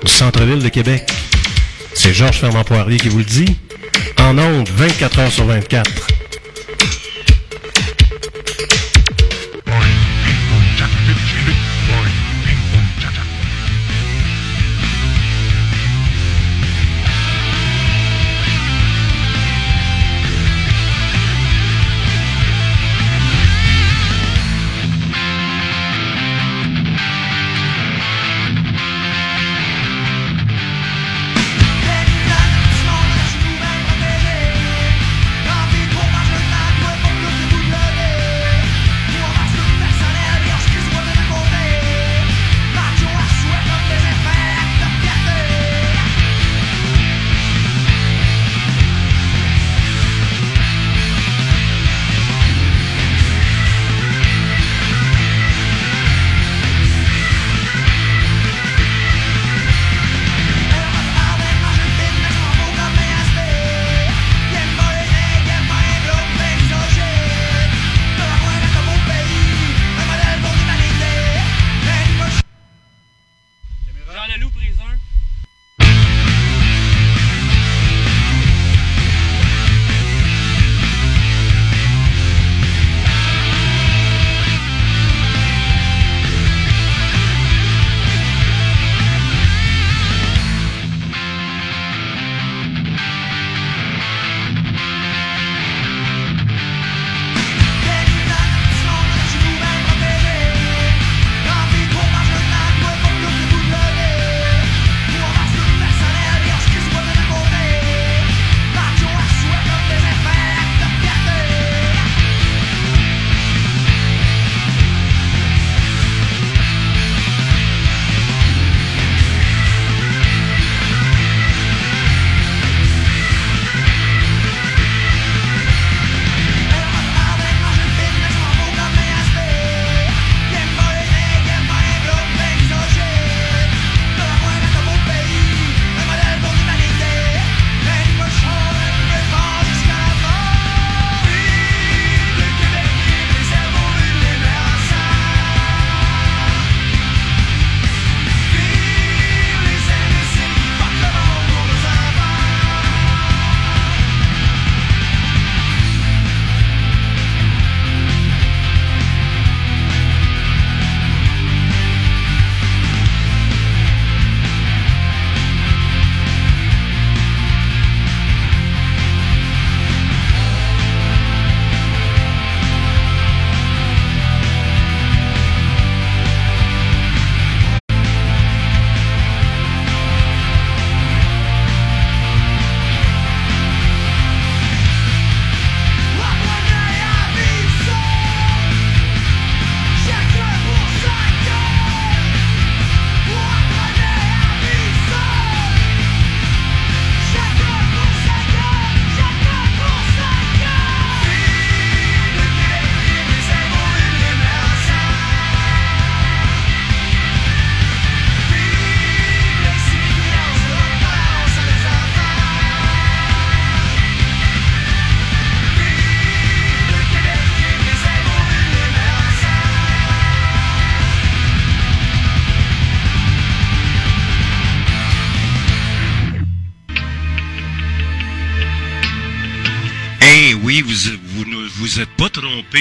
du centre-ville de Québec. C'est Georges Fernand Poirier qui vous le dit. En ondes, 24 heures sur 24.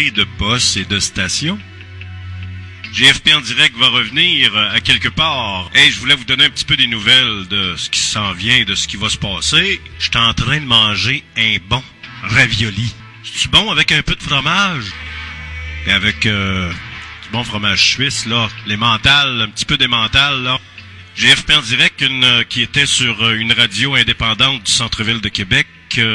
de postes et de stations. GFP en direct va revenir euh, à quelque part. Et hey, je voulais vous donner un petit peu des nouvelles de ce qui s'en vient, de ce qui va se passer. Je suis en train de manger un bon ravioli. C'est bon avec un peu de fromage? Et avec euh, du bon fromage suisse là, les mentales, un petit peu des mentales là. GFP en direct une, euh, qui était sur une radio indépendante du centre-ville de Québec